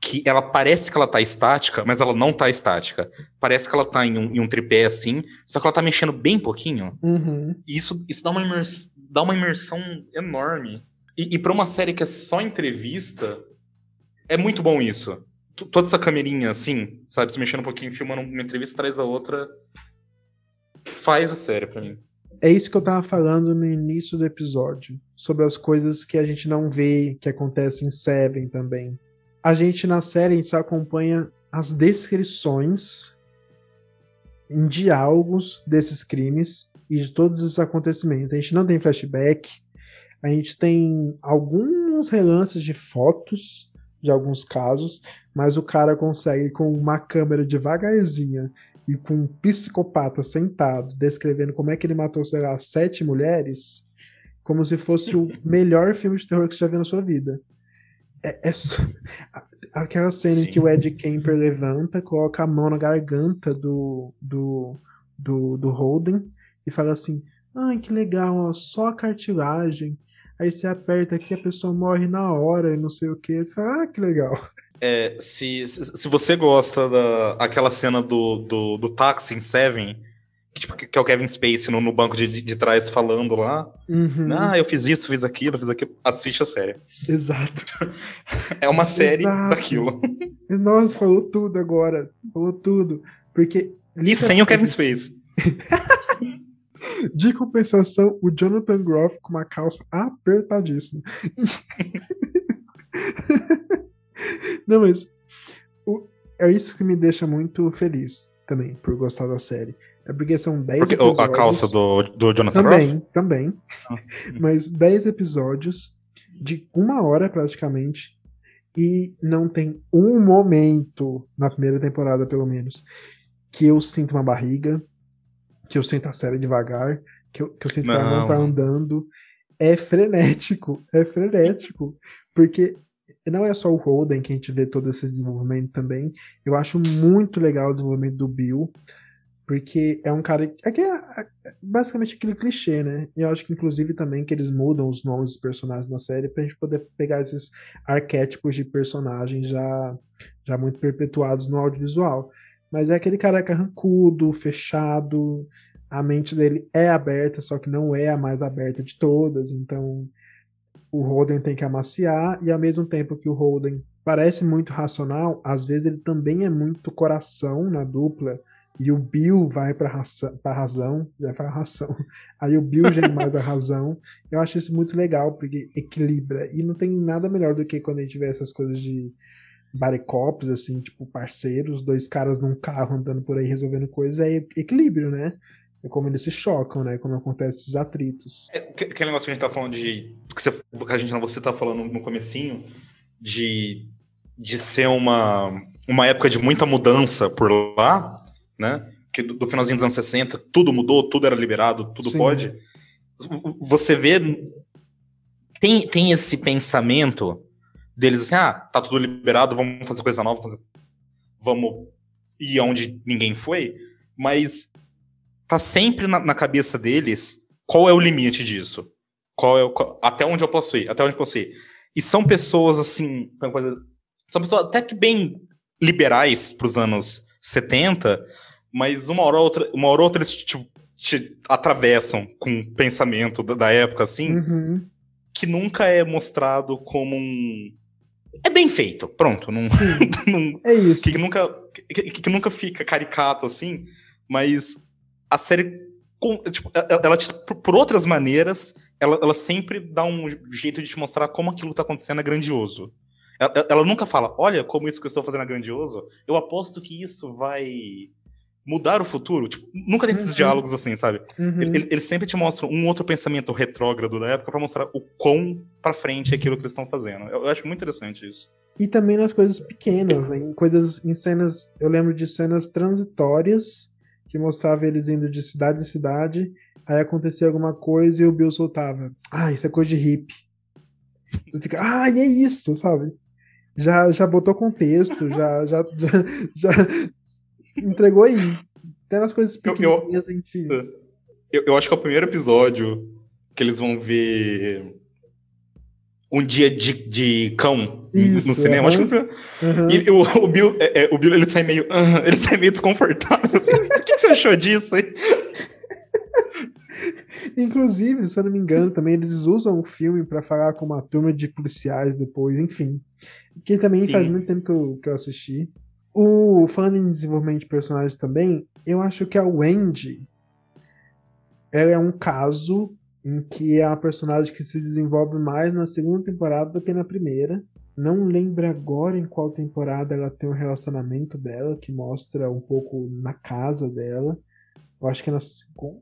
que ela parece que ela tá estática, mas ela não tá estática. Parece que ela tá em um, em um tripé assim, só que ela tá mexendo bem pouquinho. Uhum. E isso, isso dá, uma imers, dá uma imersão enorme. E, e pra uma série que é só entrevista, é muito bom isso. T- Toda essa camerinha assim, sabe, se mexendo um pouquinho, filmando uma entrevista atrás da outra, faz a série pra mim. É isso que eu tava falando no início do episódio, sobre as coisas que a gente não vê, que acontecem em Seven também. A gente na série, a gente só acompanha as descrições em diálogos desses crimes e de todos esses acontecimentos. A gente não tem flashback, a gente tem alguns relances de fotos de alguns casos, mas o cara consegue com uma câmera devagarzinha e com um psicopata sentado descrevendo como é que ele matou, sei lá, sete mulheres, como se fosse o melhor filme de terror que você já viu na sua vida. É, é só- Aquela cena em Sim. que o Ed Kemper levanta, coloca a mão na garganta do, do, do, do Holden e fala assim: Ai, que legal, ó, só a cartilagem. Aí você aperta aqui, a pessoa morre na hora e não sei o que. Você fala, ah, que legal. É, se, se, você gosta da aquela cena do, do, do táxi em Seven, tipo, que é o Kevin Spacey no, no banco de, de, de trás falando lá, Uhum, ah, eu fiz isso, fiz aquilo, fiz aquilo, assiste a série. Exato. É uma série Exato. daquilo. Nossa, falou tudo agora. Falou tudo. Porque. E sem o Kevin Spacey. De compensação, o Jonathan Groff com uma calça apertadíssima. Não, mas o- é isso que me deixa muito feliz também, por gostar da série. É porque são 10 Porque, o- a episódios. calça do, do Jonathan? Também, também. Ah. Mas 10 episódios de uma hora praticamente. E não tem um momento, na primeira temporada pelo menos, que eu sinto uma barriga, que eu sinto a série devagar, que eu, que eu sinto que ela não Não. tá andando. É frenético, é frenético. Porque não é só o Holden que a gente vê todo esse desenvolvimento também. Eu acho muito legal o desenvolvimento do Bill. Porque é um cara. É que é é basicamente aquele clichê, né? E eu acho que, inclusive, também que eles mudam os nomes dos personagens na série pra gente poder pegar esses arquétipos de personagens já, já muito perpetuados no audiovisual. Mas é aquele cara carrancudo, fechado, a mente dele é aberta, só que não é a mais aberta de todas, então o Holden tem que amaciar, e ao mesmo tempo que o Holden parece muito racional, às vezes ele também é muito coração na dupla, e o Bill vai pra, raça, pra razão, já fala ração, aí o Bill já é mais a razão. Eu acho isso muito legal, porque equilibra, e não tem nada melhor do que quando a gente vê essas coisas de baricops, assim, tipo parceiros, dois caras num carro andando por aí resolvendo coisas, é equilíbrio, né? É como eles se chocam, né? Como acontece esses atritos. É, que- aquele negócio que a gente tá falando de. Que, você, que a gente não, você tá falando no comecinho, de, de ser uma, uma época de muita mudança por lá, né? Que do, do finalzinho dos anos 60, tudo mudou, tudo era liberado, tudo Sim. pode. Você vê. Tem, tem esse pensamento deles assim: ah, tá tudo liberado, vamos fazer coisa nova, fazer- vamos ir aonde ninguém foi, mas tá sempre na, na cabeça deles qual é o limite disso. Qual é o, qual- até onde eu posso ir, até onde eu posso ir. E são pessoas assim, é são pessoas até que bem liberais pros anos 70, mas uma hora ou outra, uma hora ou outra eles te, te atravessam com o pensamento da, da época assim, Uhum. que nunca é mostrado como um é bem feito, pronto, não, é isso. que, que nunca que, que- que nunca fica caricato assim, mas a série com- tipo, ela, por, outras maneiras, ela, ela sempre dá um jeito de te mostrar como aquilo tá acontecendo é grandioso. Ela, ela nunca fala, olha como isso que eu estou fazendo é grandioso. Eu aposto que isso vai mudar o futuro. Tipo, nunca tem esses Uhum. diálogos assim, sabe? Uhum. Ele, ele- sempre te mostra um outro pensamento retrógrado da época pra mostrar o quão pra frente é aquilo que eles estão fazendo. Eu, eu acho muito interessante isso. E também nas coisas pequenas, né? Em coisas, em cenas, eu lembro de cenas transitórias que mostrava eles indo de cidade em cidade, aí acontecia alguma coisa e o Bill soltava. Ah, isso é coisa de hippie. Você fica, ah, e é isso, sabe? Já, já botou contexto, já, já, já, já entregou aí. Até nas coisas Eu- eu- pequenininhas a gente... Eu, eu acho que é o primeiro episódio que eles vão ver um dia de, de cão Isso, no cinema. Acho que é Aham. E o, o Bill, é, é, o Bill ele sai meio, ele sai meio desconfortável. Assim, o que, você achou disso aí? Inclusive, se eu não me engano, também eles usam o filme pra falar com uma turma de policiais depois, enfim. Que também Sim. faz muito tempo que eu, que eu assisti. O falando em desenvolvimento de personagens também, eu acho que a Wendy ela é um caso em que é uma personagem que se desenvolve mais na segunda temporada do que na primeira. Não lembro agora em qual temporada ela tem um relacionamento dela, que mostra um pouco na casa dela. Eu acho que é na segunda.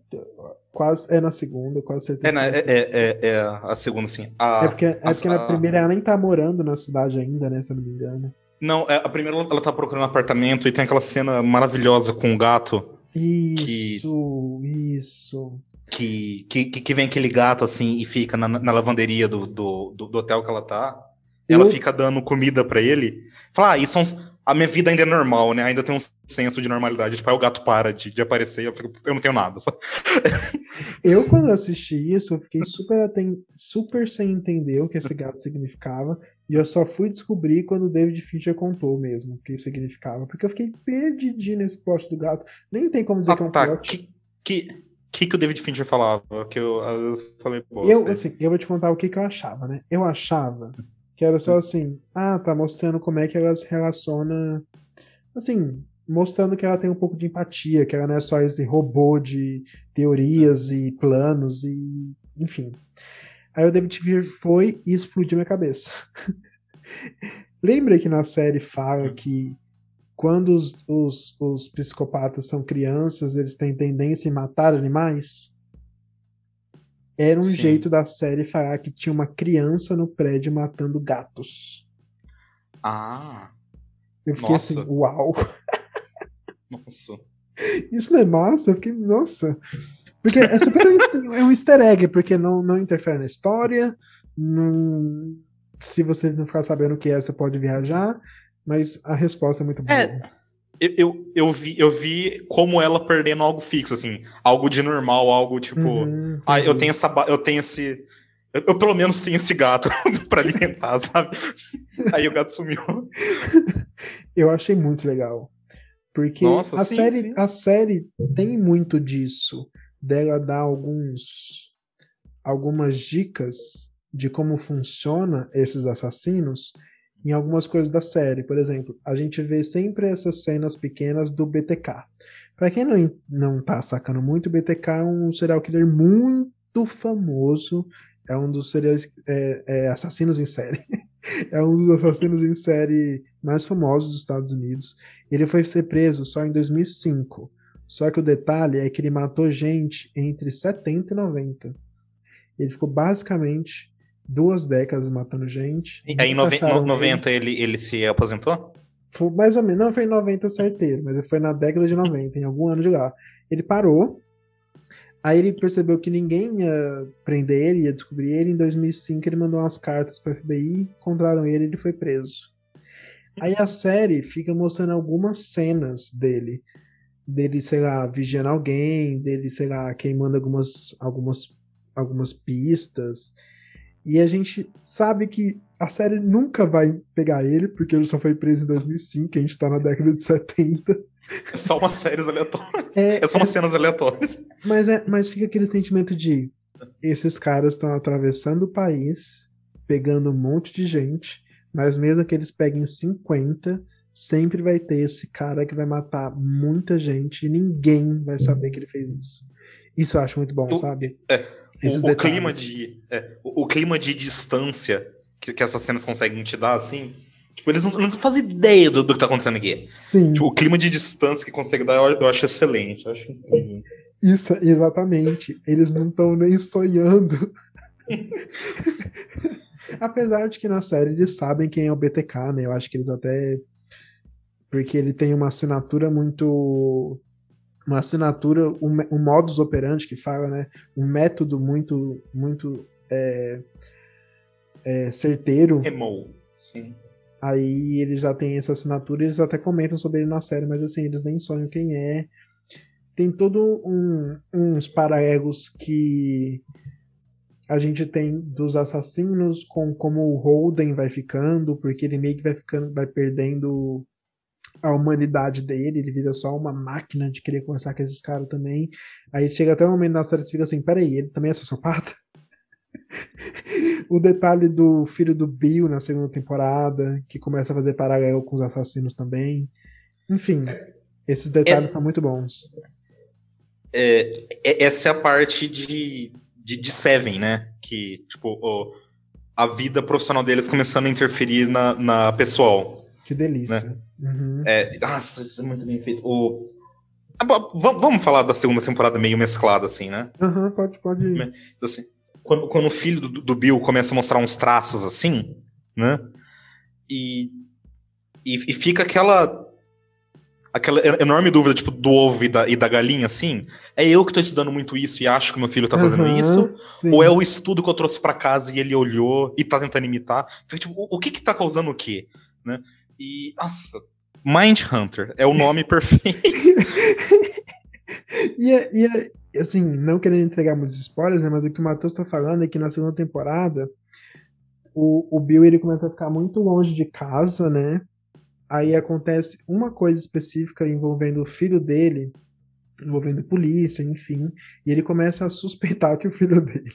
Quase, é na segunda, quase certeza. É, na- que é, é, é- é a segunda, assim. A, É porque, é a- porque na primeira ela nem tá morando na cidade ainda, né? Se eu não me engano. Não, é, a primeira ela, ela tá procurando um apartamento e tem aquela cena maravilhosa com o gato. Isso, isso. Que, que, que que vem aquele gato assim e fica na, na lavanderia do, do, do, hotel que ela tá. Ela Eu- fica dando comida pra ele. Fala, ah, isso é a minha vida ainda é normal, né? Ainda tem um senso de normalidade. Tipo, aí o gato para de, de aparecer eu, fico, eu não tenho nada. Eu, quando assisti isso, eu fiquei super, aten- super sem entender o que esse gato significava. E eu só fui descobrir quando o David Fincher contou mesmo o que significava. Porque eu fiquei perdidinho nesse plot do gato. Nem tem como dizer que é um Ah, tá. plot. Que, que, que que o David Fincher falava? Que eu, às vezes, falei, pô, Eu, assim, eu vou te contar o que, que eu achava, né? Eu achava que era só assim, ah, tá mostrando como é que ela se relaciona, assim, mostrando que ela tem um pouco de empatia, que ela não é só esse robô de teorias e planos e, enfim. Aí o David Fincher foi e explodiu minha cabeça. Lembra que na série fala que quando os, os, os psicopatas são crianças, eles têm tendência em matar animais? Era um Sim. jeito da série falar que tinha uma criança no prédio matando gatos. Ah, Eu fiquei Nossa. assim, uau, nossa. isso não é massa? Eu fiquei, nossa. Porque é super um easter- é um easter egg, porque não, não interfere na história. Não, se você não ficar sabendo o que é, você pode viajar. Mas a resposta é muito boa. É, Eu, eu, eu, vi, eu vi como ela perdendo algo fixo, assim. Algo de normal, algo tipo. Uhum, Ah, eu tenho essa. Eu tenho esse. Eu, eu pelo menos tenho esse gato pra alimentar, sabe? Aí o gato sumiu. Eu achei muito legal. Porque Nossa, a, sim, série, sim. a série tem muito disso, dela dar alguns algumas dicas de como funciona esses assassinos em algumas coisas da série. Por exemplo, a gente vê sempre essas cenas pequenas do BTK. Pra quem não, não tá sacando muito, o BTK é um serial killer muito famoso. É um dos serial, é, é, assassinos em série. é um dos assassinos em série mais famosos dos Estados Unidos. Ele foi ser preso só em 2005. Só que o detalhe é que ele matou gente entre 70 e 90. Ele ficou basicamente duas décadas matando gente. E Aí em Nunca noven- acharam no- ele. 90 ele, ele se aposentou? Foi mais ou menos, não foi em 90 certeiro, mas foi na década de 90, em algum ano de lá. Ele parou, aí ele percebeu que ninguém ia prender ele, ia descobrir ele. Em 2005 ele mandou umas cartas para FBI, encontraram ele e ele foi preso. Aí a série fica mostrando algumas cenas dele, dele, sei lá, vigiando alguém, dele, sei lá, queimando algumas, algumas, algumas pistas. E a gente sabe que a série nunca vai pegar ele, porque ele só foi preso em 2005, a gente tá na década de 70. É só umas séries aleatórias. É, É só umas é- cenas aleatórias. mas, é, mas fica aquele sentimento de esses caras estão atravessando o país, pegando um monte de gente, mas mesmo que eles peguem 50, sempre vai ter esse cara que vai matar muita gente e ninguém vai saber que ele fez isso. Isso eu acho muito bom, Eu- sabe? é, O, o clima de. é, o, o clima de distância que, que essas cenas conseguem te dar, assim. Tipo, eles não, eles não fazem ideia do, do que tá acontecendo aqui. Sim. Tipo, o clima de distância que consegue dar, eu, eu acho excelente. Eu acho incrível. Isso, exatamente. Eles não estão nem sonhando. Apesar de que na série eles sabem quem é o BTK, né? Eu acho que eles até. Porque ele tem uma assinatura muito. Uma assinatura, um, um modus operandi que fala, né? Um método muito. muito é, é, certeiro. Remou. Sim. Aí eles já têm essa assinatura, eles até comentam sobre ele na série, mas assim, eles nem sonham quem é. Tem todo um, uns paraegos que a gente tem dos assassinos com como o Holden vai ficando, porque ele meio que vai ficando, vai perdendo a humanidade dele, ele vira só uma máquina de querer conversar com esses caras também. Aí chega até o momento da série que você fica assim, peraí, ele também é sociopata? o detalhe do filho do Bill na segunda temporada, que começa a fazer paralelo com os assassinos também. Enfim, esses detalhes é, são muito bons. É, é, essa é a parte de, de, de Seven, né? Que, tipo, a vida profissional deles começando a interferir na, na pessoal. Que delícia. Né? Uhum. É, nossa, isso é muito bem feito. O, vamos falar da segunda temporada meio mesclada, assim, né? Aham, uhum, pode, pode. Então, assim, quando, quando o filho do, do, Bill começa a mostrar uns traços assim, né? E, e, e, fica aquela aquela enorme dúvida, tipo, do ovo e da, e da galinha, assim. É eu que tô estudando muito isso e acho que meu filho tá fazendo uhum, isso? Sim. Ou é o estudo que eu trouxe para casa e ele olhou e tá tentando imitar? Fica, tipo, o, o que que tá causando o quê? Né? E, nossa, Mind Hunter é o nome perfeito. e, é, e é, assim, não querendo entregar muitos spoilers, né, mas o que o Matheus tá falando é que na segunda temporada o, o Bill ele começa a ficar muito longe de casa, né? Aí acontece uma coisa específica envolvendo o filho dele, envolvendo polícia, enfim, e ele começa a suspeitar que o filho dele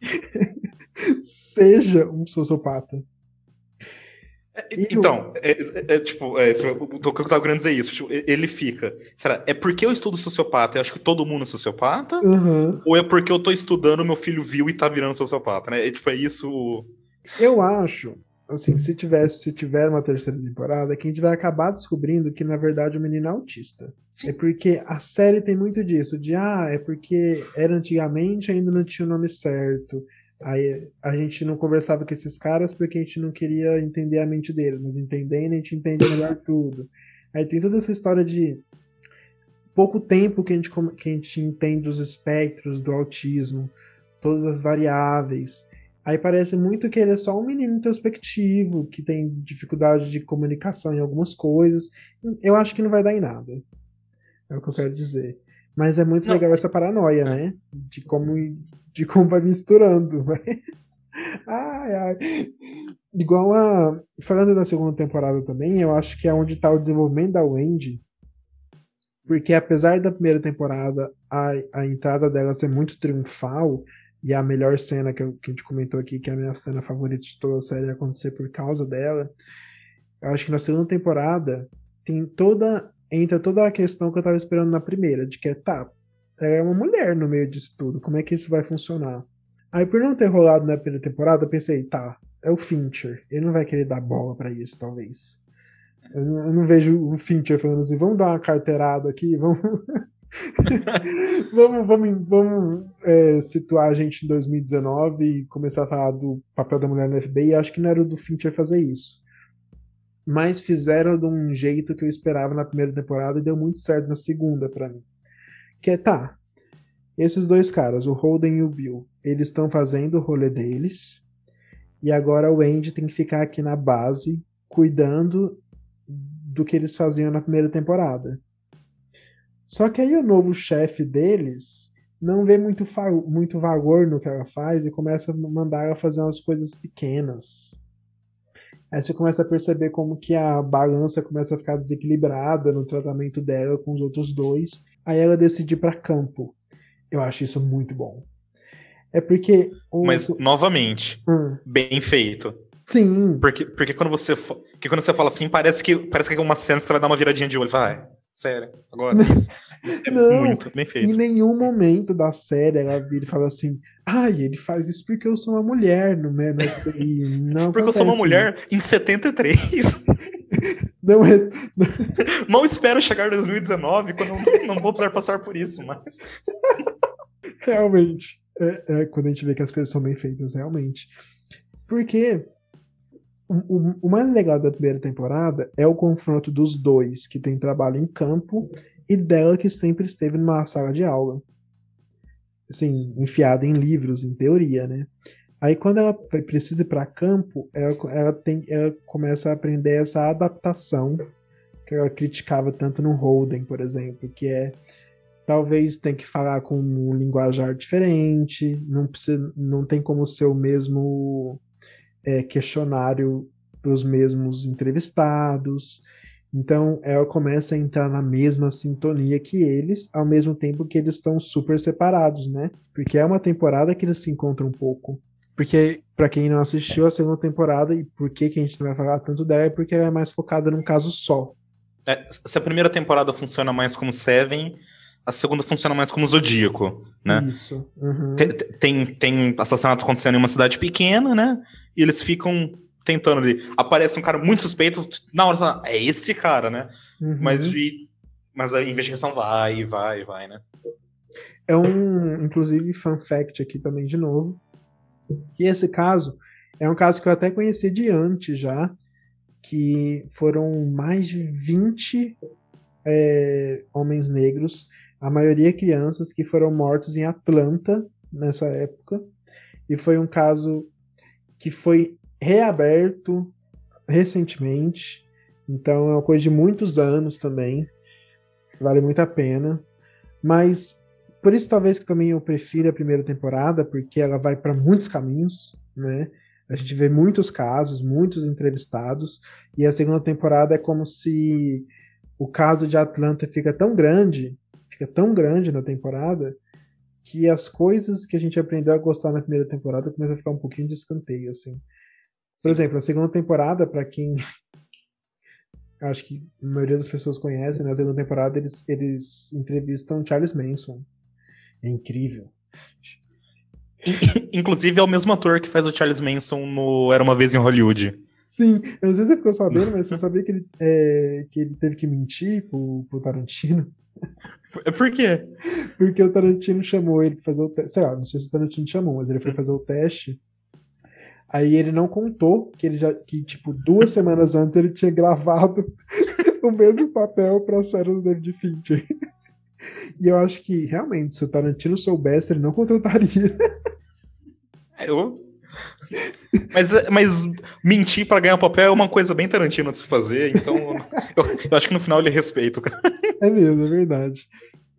seja um sociopata. É, então, é, é, é, tipo, é, o que eu tava querendo dizer isso. Tipo, ele fica. Será, é porque eu estudo sociopata e acho que todo mundo é sociopata? Uhum. Ou é porque eu tô estudando, meu filho viu e tá virando sociopata, né? É, tipo, é isso. Eu acho, assim, se tivesse, se tiver uma terceira temporada, que a gente vai acabar descobrindo que, na verdade, o menino é autista. Sim. É porque a série tem muito disso, de ah, é porque era antigamente ainda não tinha o nome certo Aí a gente não conversava com esses caras porque a gente não queria entender a mente deles, mas entendendo a gente entende melhor tudo. Aí tem toda essa história de pouco tempo que a gente, que a gente entende os espectros do autismo, todas as variáveis. Aí parece muito que ele é só um menino introspectivo, que tem dificuldade de comunicação em algumas coisas. Eu acho que não vai dar em nada. É o que eu quero dizer. Mas é muito não. legal essa paranoia, é. né? De como de como vai misturando. ai, ai. Igual a. Falando da segunda temporada também, eu acho que é onde está o desenvolvimento da Wendy. Porque apesar da primeira temporada a, a entrada dela ser muito triunfal, e a melhor cena que, eu, que a gente comentou aqui, que é a minha cena favorita de toda a série, acontecer por causa dela. Eu acho que na segunda temporada tem toda. Entra toda a questão que eu tava esperando na primeira, de que é, tá, é uma mulher no meio disso tudo. Como é que isso vai funcionar? Aí, por não ter rolado na primeira temporada, eu pensei, tá, é o Fincher. Ele não vai querer dar bola para isso, talvez. Eu não, eu não, vejo o Fincher falando assim, vamos dar uma carteirada aqui, vamos. vamos vamos, vamos é, situar a gente em 2019 e começar a falar do papel da mulher no FBI. Acho que não era do Fincher fazer isso. Mas fizeram de um jeito que eu esperava na primeira temporada e deu muito certo na segunda para mim. Que é, tá, esses dois caras, o Holden e o Bill, eles estão fazendo o rolê deles. E agora o Andy tem que ficar aqui na base, cuidando do que eles faziam na primeira temporada. Só que aí o novo chefe deles não vê muito, muito valor no que ela faz e começa a mandar ela fazer umas coisas pequenas. Aí você começa a perceber como que a balança começa a ficar desequilibrada no tratamento dela com os outros dois. Aí ela decide ir para campo. Eu acho isso muito bom. É porque. O... Mas, novamente, hum. bem feito. Sim. Porque, porque, quando você, porque quando você fala assim, parece que, parece que é uma cena que você vai dar uma viradinha de olho. Vai, ah, sério, agora isso. É Não, muito bem feito. Em nenhum momento da série ela vira e fala assim: ai, ele faz isso porque eu sou uma mulher, não é? Não porque eu sou uma mulher em 73. Não é. Não espero chegar em 2019 quando eu não vou precisar passar por isso, mas. Realmente. É, é, quando a gente vê que as coisas são bem feitas, realmente. Porque o, o, mais legal da primeira temporada é o confronto dos dois, que tem trabalho em campo, e dela que sempre esteve numa sala de aula. Assim, enfiada em livros, em teoria, né? Aí quando ela precisa ir para campo, ela, ela, tem, ela começa a aprender essa adaptação que ela criticava tanto no Holden, por exemplo, que é talvez tem que falar com um linguajar diferente, não, precisa, não tem como ser o mesmo é, questionário para os mesmos entrevistados. Então ela começa a entrar na mesma sintonia que eles, ao mesmo tempo que eles estão super separados, né? Porque é uma temporada que eles se encontram um pouco. Porque, para quem não assistiu a segunda temporada, e por que, que a gente não vai falar tanto dela, é porque ela é mais focada num caso só. É, se a primeira temporada funciona mais como Seven, a segunda funciona mais como Zodíaco, né? Isso. Uhum. Tem, tem, tem assassinatos acontecendo em uma cidade pequena, né? E eles ficam tentando ali. Aparece um cara muito suspeito, na hora fala, é esse cara, né? Uhum. Mas, e, mas a investigação vai, vai, vai, né? É um, inclusive, fun fact aqui também de novo. Que esse caso é um caso que eu até conheci de antes já, que foram mais de 20 é, homens negros, a maioria crianças, que foram mortos em Atlanta nessa época. E foi um caso que foi reaberto recentemente. Então é uma coisa de muitos anos também. Vale muito a pena. Mas por isso talvez que também eu prefira a primeira temporada, porque ela vai para muitos caminhos, né? A gente vê muitos casos, muitos entrevistados, e a segunda temporada é como se o caso de Atlanta fica tão grande, fica tão grande na temporada, que as coisas que a gente aprendeu a gostar na primeira temporada começam a ficar um pouquinho de escanteio, assim. Por exemplo, a segunda temporada, para quem acho que a maioria das pessoas conhece, na né? segunda temporada eles, eles entrevistam Charles Manson. É incrível. Inclusive é o mesmo ator que faz o Charles Manson no Era Uma Vez em Hollywood. Sim, eu não sei se você ficou sabendo, mas você sabia que ele, é, que ele teve que mentir pro, pro Tarantino? Por quê? Porque o Tarantino chamou ele pra fazer o teste. Sei lá, não sei se o Tarantino chamou, mas ele foi fazer o teste. Aí ele não contou que ele já. que, tipo, duas semanas antes ele tinha gravado o mesmo papel pra série do David Fincher. E eu acho que, realmente, se o Tarantino soubesse, ele não contrataria. Eu... Mas, mas mentir para ganhar papel é uma coisa bem Tarantino de se fazer, então eu, eu acho que no final ele respeita o cara. É mesmo, é verdade.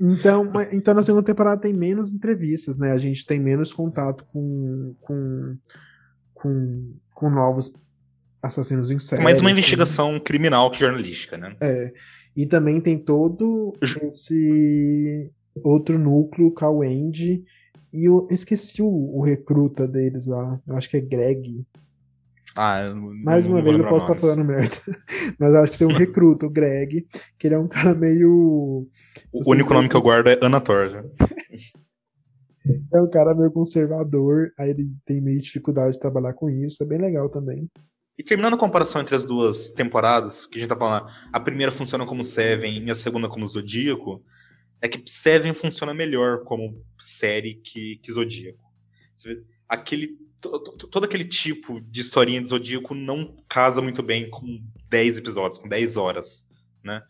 Então, então na segunda temporada tem menos entrevistas, né? A gente tem menos contato com, com, com, com novos assassinos em série. Mais uma investigação criminal que jornalística, né? É. E também tem todo esse outro núcleo, Wendy. E eu esqueci o, o, recruta deles lá. Eu acho que é Greg. Ah, Mais uma vez eu posso estar falando merda. Mas acho que tem um recruta, o Greg, que ele é um cara meio. O único nome que eu guardo é Anator. É um cara meio conservador, aí ele tem meio dificuldade de trabalhar com isso, é bem legal também. E terminando a comparação entre as duas temporadas, que a gente tá falando, a primeira funciona como Seven e a segunda como Zodíaco, é que Seven funciona melhor como série que, que Zodíaco. Aquele, todo aquele tipo de historinha de Zodíaco não casa muito bem com 10 episódios, com 10 horas, né?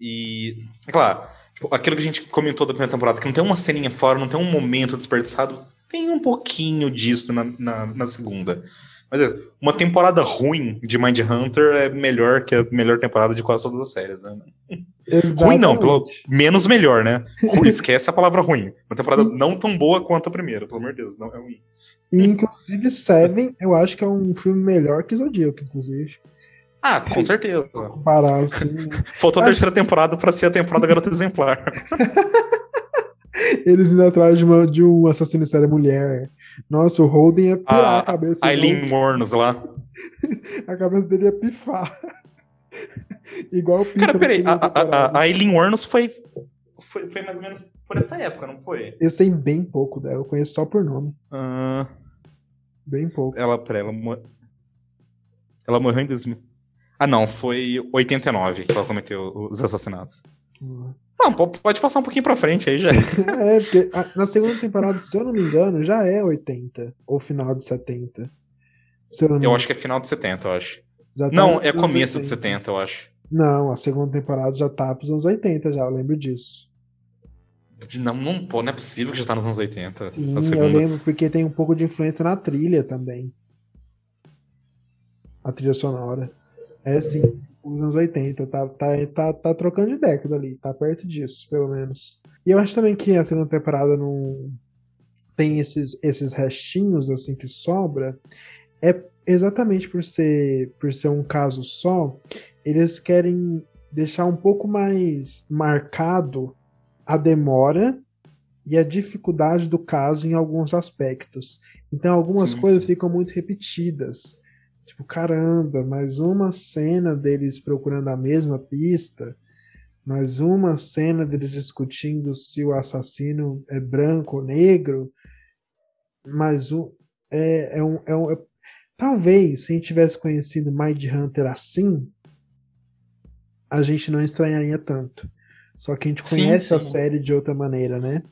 E, é claro, aquilo que a gente comentou da primeira temporada, que não tem uma ceninha fora, não tem um momento desperdiçado, tem um pouquinho disso na, na, na segunda. Mas é, uma temporada ruim de Mind Hunter é melhor que a melhor temporada de quase todas as séries, né? Ruim não, pelo menos melhor, né? Esquece a palavra ruim. Uma temporada não tão boa quanto a primeira, pelo amor de Deus, não é ruim. E, inclusive, Seven, eu acho que é um filme melhor que Zodíaco, inclusive. Ah, com certeza. Comparar, assim. Faltou a terceira temporada para ser a temporada Garota Exemplar. Eles indo atrás de, uma, de um assassino série mulher. Nossa, o Holden ia pirar a, a cabeça. Eileen Mornos lá. a cabeça dele ia pifar. Igual o Peter. Cara, peraí, a, a, a Eileen Warnos foi, foi, foi mais ou menos por essa época, não foi? Eu sei bem pouco dela, eu conheço só por nome. Uh, bem pouco. Ela, peraí, ela, mor... ela morreu em 2000. Ah, não, foi 89 que ela cometeu os assassinatos. Uhum. Não, pode passar um pouquinho pra frente aí já. é, porque na segunda temporada, se eu não me engano, já é 80, ou final de 70. eu, eu acho que é final de 70, eu acho. Já não, tá é começo 80. de 70, eu acho. Não, a segunda temporada já tá pros anos 80 já, eu lembro disso. Não, não, pô, não é possível que já tá nos anos 80. Sim, eu lembro, porque tem um pouco de influência na trilha também. A trilha sonora. É sim, os anos 80. Tá, tá, tá, tá trocando de década ali. Tá perto disso, pelo menos. E eu acho também que a segunda temporada não tem esses, esses restinhos assim que sobra. É exatamente por ser, por ser um caso só, eles querem deixar um pouco mais marcado a demora e a dificuldade do caso em alguns aspectos. Então algumas Sim, coisas sim. ficam muito repetidas. Tipo, caramba, mais uma cena deles procurando a mesma pista, mais uma cena deles discutindo se o assassino é branco ou negro, mais um. É, é um, é um é- talvez, se a gente tivesse conhecido Mind Hunter assim, a gente não estranharia tanto. Só que a gente Sim, conhece a sim. série de outra maneira, né?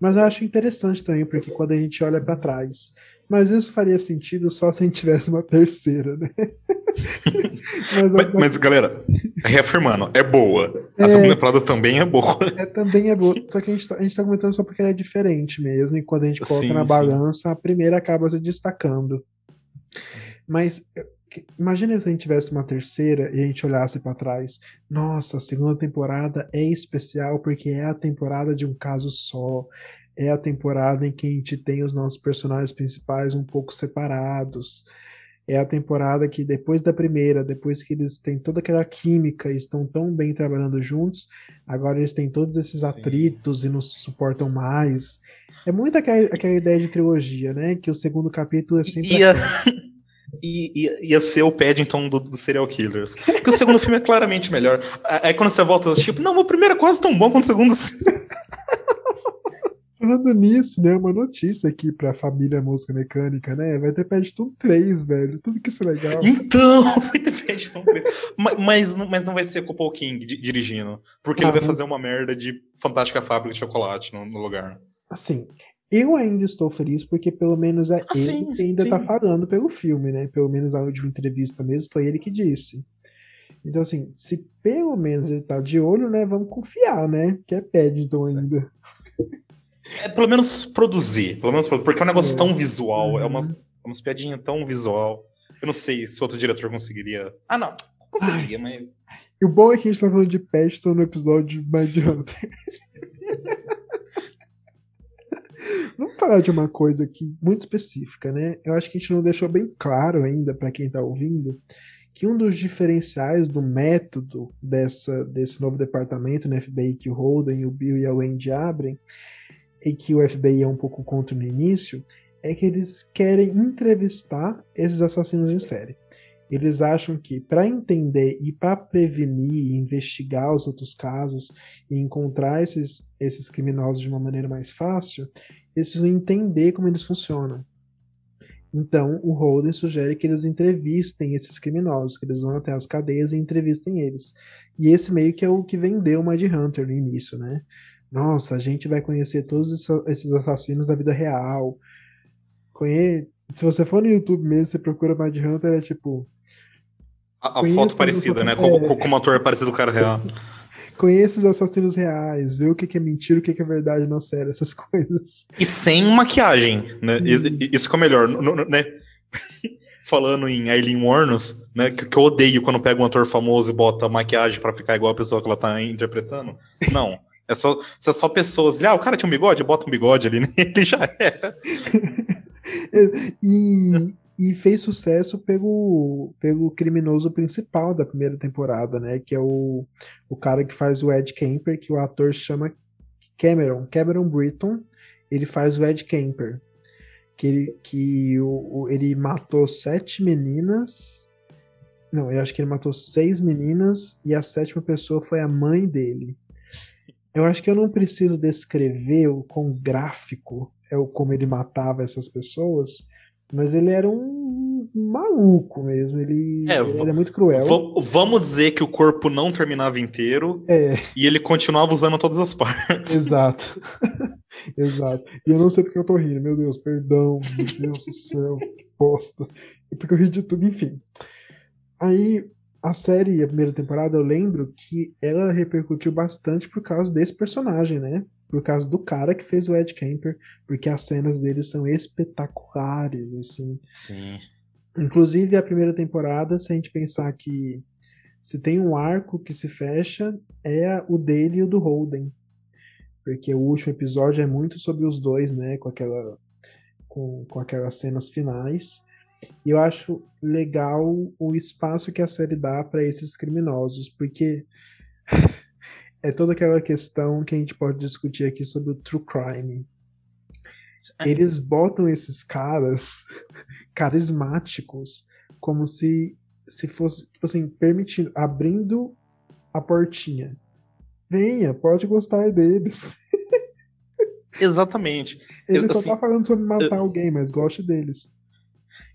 Mas eu acho interessante também, porque quando a gente olha pra trás. Mas isso faria sentido só se a gente tivesse uma terceira, né? mas, Mas, mas, galera, reafirmando, é boa. A É. segunda temporada também é boa. é, também é boa. Só que a gente, tá, a gente tá comentando só porque ela é diferente mesmo. E quando a gente coloca Sim, na sim. balança, a primeira acaba se destacando. Mas imagina se a gente tivesse uma terceira e a gente olhasse pra trás. Nossa, a segunda temporada é especial porque é a temporada de um caso só. É a temporada em que a gente tem os nossos personagens principais um pouco separados. É a temporada que depois da primeira, depois que eles têm toda aquela química e estão tão bem trabalhando juntos, agora eles têm todos esses Sim. atritos e não se suportam mais. É muito aquela, aquela ideia de trilogia, né? Que o segundo capítulo é sempre Ia, ia, ia, ia ser o Paddington do, do Serial Killers. Porque o segundo filme é claramente melhor. Aí quando você volta, tipo, não, o primeiro é quase tão bom quanto o segundo. Falando nisso, né? Uma notícia aqui pra família Música Mecânica, né? Vai ter Paddington 3, velho. Tudo que isso é legal. Então, vai ter Paddington 3. mas, mas, não- mas não vai ser com o Paul King di- dirigindo. Porque Ah, ele vai mas- fazer uma merda de Fantástica Fábrica de Chocolate no, no lugar. Assim, eu ainda estou feliz porque pelo menos é Ah, ele sim, que ainda sim. tá falando pelo filme, né? Pelo menos a última entrevista mesmo foi ele que disse. Então, assim, se pelo menos ele tá de olho, né? Vamos confiar, né? Que é Paddington ainda. É pelo menos produzir. Pelo menos, porque é um negócio É. tão visual. É Uhum. umas, umas piadinhas tão visual. Eu não sei se outro diretor conseguiria. Ah, não. Conseguiria, mas. E o bom é que a gente tá falando de Paddington no episódio de Hunter. Vamos falar de uma coisa aqui muito específica, né? Eu acho que a gente não deixou bem claro ainda para quem tá ouvindo que um dos diferenciais do método dessa, desse novo departamento no FBI que o Holden, o Bill e a Wendy abrem, e que o FBI é um pouco contra no início, é que eles querem entrevistar esses assassinos em série. Eles acham que para entender e para prevenir e investigar os outros casos e encontrar esses, esses criminosos de uma maneira mais fácil, eles precisam entender como eles funcionam. Então, o Holden sugere que eles entrevistem esses criminosos, que eles vão até as cadeias e entrevistem eles. E esse meio que é o que vendeu o Mind Hunter no início, né? Nossa, a gente vai conhecer todos esses assassinos da vida real. Conhe... Se você for no YouTube mesmo, você procura Mind Hunter, é tipo, A, a foto parecida, né? Com, é. com, com o ator parecido do cara real. conheça os assassinos reais, vê o que que é mentira, o que que é verdade na série, essas coisas. E sem maquiagem, né? Is- Isso que é o melhor, né? Falando em Aileen Wuornos, né? Que, que eu odeio quando pega um ator famoso e bota maquiagem pra ficar igual a pessoa que ela tá interpretando. Não. É só, é só pessoas. Ah, o cara tinha um bigode? Bota um bigode ali nele já era. E, e fez sucesso pelo, pelo criminoso principal da primeira temporada, né? Que é o, o cara que faz o Ed Kemper, que o ator chama Cameron, Cameron Britton. Ele faz o Ed Kemper. Que, ele, que o, o- ele matou sete meninas. Não, eu acho que ele matou seis meninas e a sétima pessoa foi a mãe dele. Eu acho que eu não preciso descrever o quão gráfico é o como ele matava essas pessoas, mas ele era um maluco mesmo. Ele, É, ele era muito cruel. Va- vamos dizer que o corpo não terminava inteiro É, e ele continuava usando todas as partes. exato. exato. E eu não sei porque eu tô rindo, meu Deus, perdão, meu Deus do céu, que bosta. É porque eu ri de tudo, enfim. Aí, a série, a primeira temporada, eu lembro que ela repercutiu bastante por causa desse personagem, né? por causa do cara que fez o Ed Kemper, porque as cenas dele são espetaculares, assim. Sim. Inclusive a primeira temporada, se a gente pensar que se tem um arco que se fecha, é o dele e o do Holden. Porque o último episódio é muito sobre os dois, né? Com, aquela, com, com aquelas cenas finais. E eu acho legal o espaço que a série dá para esses criminosos, porque é toda aquela questão que a gente pode discutir aqui sobre o true crime. Eles botam esses caras carismáticos como se se fosse, tipo assim, permitindo, abrindo a portinha. Venha, pode gostar deles. Exatamente. Ele Eu- só assim, tá falando sobre matar eu- alguém, mas goste deles.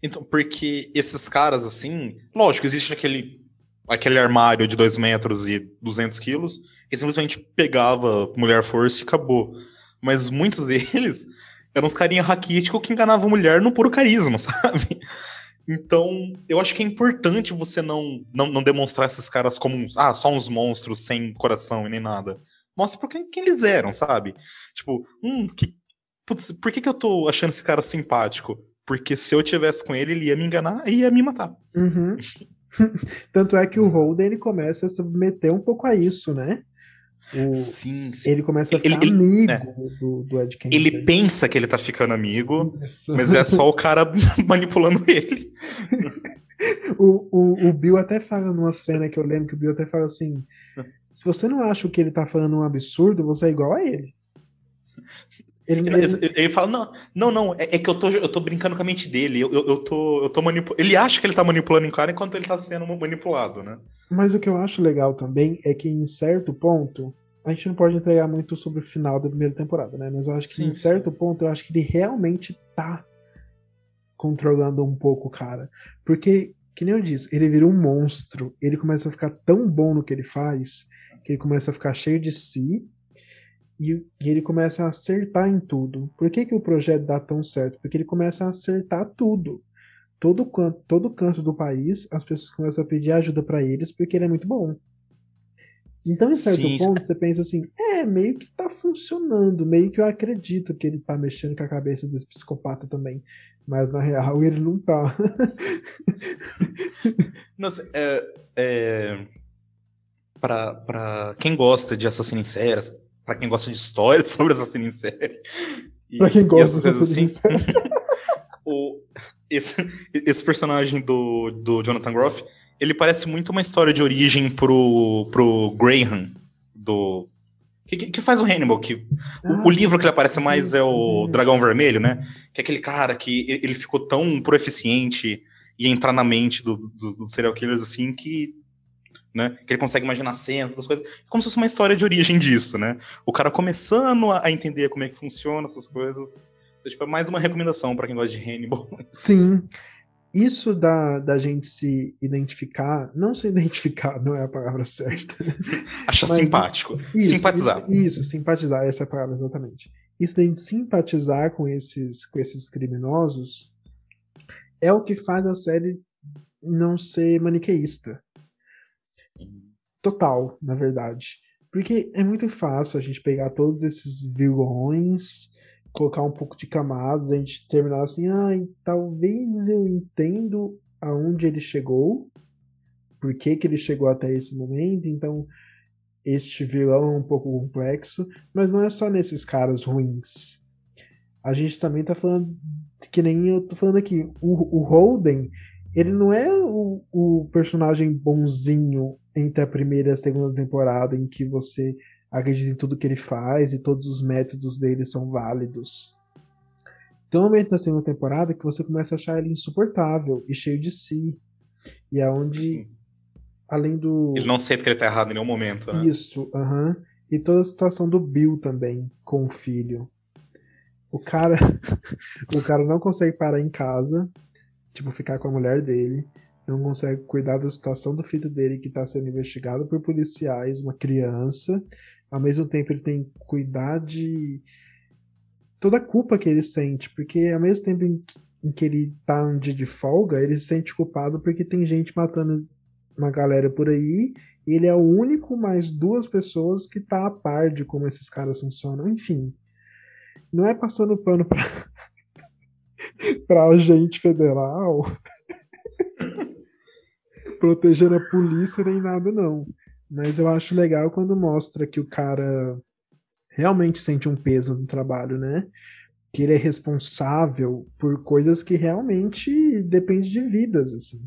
Então, porque esses caras, assim, lógico, existe aquele, aquele armário de 2 metros e 200 quilos que simplesmente pegava mulher força e acabou. Mas muitos deles eram uns carinha raquítico que enganavam mulher no puro carisma, sabe? Então, eu acho que é importante você não, não, não demonstrar esses caras como uns, ah, só uns monstros sem coração e nem nada. Mostra por quem, quem eles eram, sabe? Tipo, hum, que, putz, por que, que eu tô achando esse cara simpático? Porque se eu tivesse com ele, ele ia me enganar e ia me matar. Uhum. Tanto é que o Holden ele começa a se submeter um pouco a isso, né? O- Sim, sim. ele começa a ficar ele- amigo é. do, do Ed Kemper. Ele pensa que ele tá ficando amigo, Isso. mas é só o cara manipulando ele. O, o, o Bill até fala numa cena que eu lembro que o Bill até fala assim: se você não acha o que ele tá falando um absurdo, você é igual a ele. Ele, Ele, ele- ele fala, não, não, não, é, é que eu tô, eu tô brincando com a mente dele. Eu, eu, eu tô, eu tô manipulando. Ele acha que ele tá manipulando o cara enquanto ele tá sendo manipulado, né? Mas o que eu acho legal também é que em certo ponto, a gente não pode entregar muito sobre o final da primeira temporada, né? Mas eu acho que Sim, em sim. certo ponto, eu acho que ele realmente tá controlando um pouco o cara. Porque, que nem eu disse, ele vira um monstro. Ele começa a ficar tão bom no que ele faz, que ele começa a ficar cheio de si. E, e ele começa a acertar em tudo. Por que, que o projeto dá tão certo? Porque ele começa a acertar tudo todo canto, todo canto do país, as pessoas começam a pedir ajuda pra eles porque ele é muito bom. Então, em certo Sim, ponto, você pensa assim, é, meio que tá funcionando, meio que eu acredito que ele tá mexendo com a cabeça desse psicopata também. Mas na real ele não tá. Nossa, é, é, pra, pra quem gosta de assassino em pra quem gosta de histórias sobre assassino em série. pra quem gosta coisas dessa assim, o, esse, esse personagem do, do Jonathan Groff, ele parece muito uma história de origem pro, pro Graham, do. Que, que- faz o Hannibal, que o, o livro que ele aparece mais é o Uhum. Dragão Vermelho, né? Que é aquele cara que ele ficou tão proeficiente e entrar na mente do- do- dos serial killers assim que. Né? Que ele consegue imaginar cenas, essas coisas. Como se fosse uma história de origem disso, né? O cara começando a, entender como é que funciona essas coisas. Então, tipo, é mais uma recomendação pra quem gosta de Hannibal. Sim. Isso da, da gente se identificar, não se identificar, não é a palavra certa. Achar Mas simpático. Isso, simpatizar. Isso, simpatizar, essa é a palavra exatamente. Isso da gente simpatizar com esses, com esses criminosos é o que faz a série não ser maniqueísta. Total, na verdade. Porque é muito fácil a gente pegar todos esses vilões, colocar um pouco de camadas, a gente terminar assim, ai, talvez eu entendo aonde ele chegou, por que, que ele chegou até esse momento, então este vilão é um pouco complexo, mas não é só nesses caras ruins. A gente também tá falando, que nem eu tô falando aqui, o, o Holden, ele não é o, o personagem bonzinho entre a primeira e a segunda temporada, em que você acredita em tudo que ele faz e todos os métodos dele são válidos. Tem um momento na segunda temporada que você começa a achar ele insuportável e cheio de si. E é onde, Sim. além do. Ele não aceita que ele tá errado em nenhum momento, né? Isso, aham. E toda a situação do Bill também, com o filho. O cara. o cara não consegue parar em casa, tipo, ficar com a mulher dele. Não consegue cuidar da situação do filho dele que tá sendo investigado por policiais, uma criança. Ao mesmo tempo, ele tem que cuidar de toda a culpa que ele sente, porque ao mesmo tempo em que, ele tá um dia de folga, ele se sente culpado porque tem gente matando uma galera por aí. Ele é o único mais duas pessoas que tá a par de como esses caras funcionam. Enfim, não é passando pano pra, pra agente federal, protegendo a polícia nem nada, não. Mas eu acho legal quando mostra que o cara realmente sente um peso no trabalho, né? Que ele é responsável por coisas que realmente dependem de vidas, assim.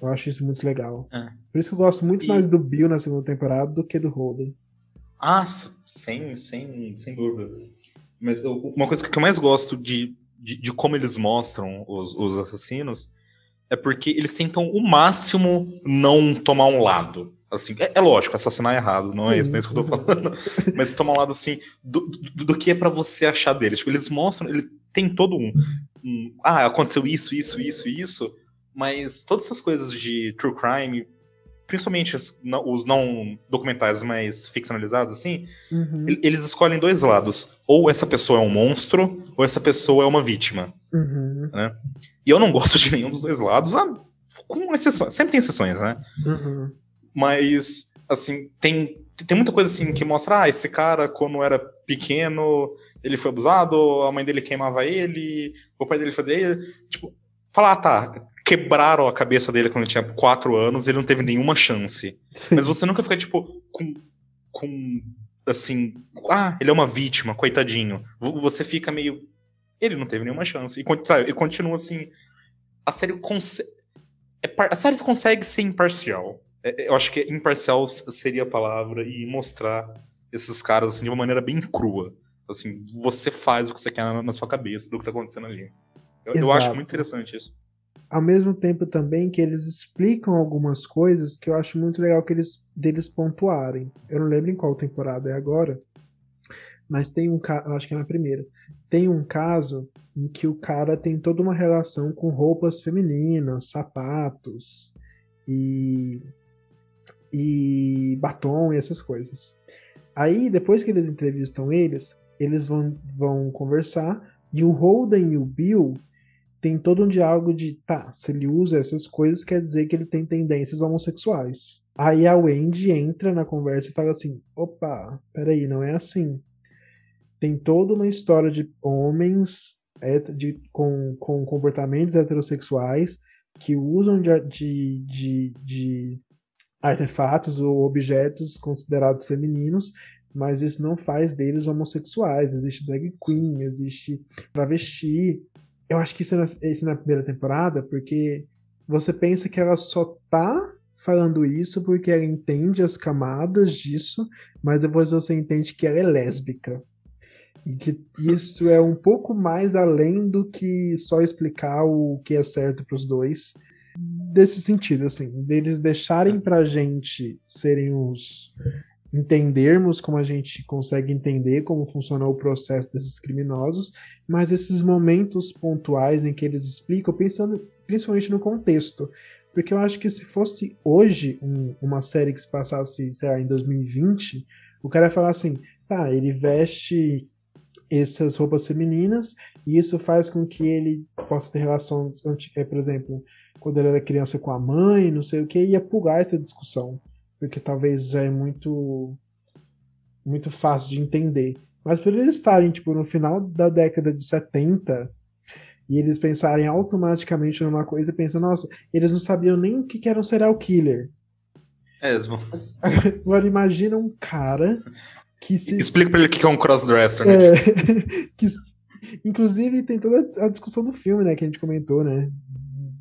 Eu acho isso muito legal. É. Por isso que eu gosto muito E- mais do Bill na segunda temporada do que do Holden. Ah, sem, sem, sem dúvida. Mas eu- uma coisa que eu mais gosto de, de, de como eles mostram os, os assassinos é porque eles tentam o máximo não tomar um lado. Assim, é, é lógico, assassinar é errado, não é isso, não é isso que eu tô falando. Mas tomar um lado assim do, do, do que é pra você achar deles. Tipo, eles mostram, ele tem todo um, um. Ah, aconteceu isso, isso, isso, isso. Mas todas essas coisas de true crime, principalmente os não, os não documentais mais ficcionalizados, assim, Uhum, eles escolhem dois lados. Ou essa pessoa é um monstro, ou essa pessoa é uma vítima. uhum, E eu não gosto de nenhum dos dois lados, ah, com exceções. Sempre tem exceções, né? uhum. Mas, assim, tem, tem muita coisa assim que mostra, ah, esse cara, quando era pequeno, ele foi abusado, a mãe dele queimava ele, o pai dele fazia ele. Tipo, falar, ah, tá, quebraram a cabeça dele quando ele tinha quatro anos, ele não teve nenhuma chance. Mas você nunca fica, tipo, com. com assim. Ah, ele é uma vítima, coitadinho. Você fica meio. Ele não teve nenhuma chance. E, sabe, e continua assim. A série consegue. a série consegue ser imparcial. É, é, Eu acho que imparcial seria a palavra e mostrar esses caras assim, de uma maneira bem crua. Assim, você faz o que você quer na, na sua cabeça do que tá acontecendo ali. Eu, eu acho muito interessante isso. Ao mesmo tempo também que eles explicam algumas coisas que eu acho muito legal que eles deles pontuarem. Eu não lembro em qual temporada é agora, mas tem um caso, acho que é na primeira. Tem um caso em que o cara tem toda uma relação com roupas femininas, sapatos e e batom e essas coisas. Aí, depois que eles entrevistam eles, eles vão, vão conversar e o Holden e o Bill tem todo um diálogo de, tá, se ele usa essas coisas, quer dizer que ele tem tendências homossexuais. Aí a Wendy entra na conversa e fala assim: opa, peraí, não é assim. Tem toda uma história de homens de, com, com comportamentos heterossexuais que usam de, de, de, de artefatos ou objetos considerados femininos, mas isso não faz deles homossexuais. Existe drag queen, existe travesti. Eu acho que isso é na, isso é na primeira temporada, porque você pensa que ela só tá falando isso porque ela entende as camadas disso, mas depois você entende que ela é lésbica. E que isso é um pouco mais além do que só explicar o que é certo para os dois. Desse sentido, assim, deles deixarem pra gente serem os. Entendermos como a gente consegue entender como funciona o processo desses criminosos, mas esses momentos pontuais em que eles explicam, pensando principalmente no contexto. Porque eu acho que se fosse hoje um- uma série que se passasse, sei lá, em 2020, o cara ia falar assim: tá, ele veste essas roupas femininas e isso faz com que ele possa ter relação, é, por exemplo, quando ele era criança com a mãe, não sei o que, ia pular essa discussão, porque talvez já é muito muito fácil de entender. Mas por eles estarem tipo no final da década de 70 e eles pensarem automaticamente numa coisa e pensam, nossa, eles não sabiam nem o que era um serial killer. É, eles vão- Agora imagina um cara que se Explica pra ele o que é um crossdresser, né? É, que, inclusive tem toda a discussão do filme, né, que a gente comentou, né,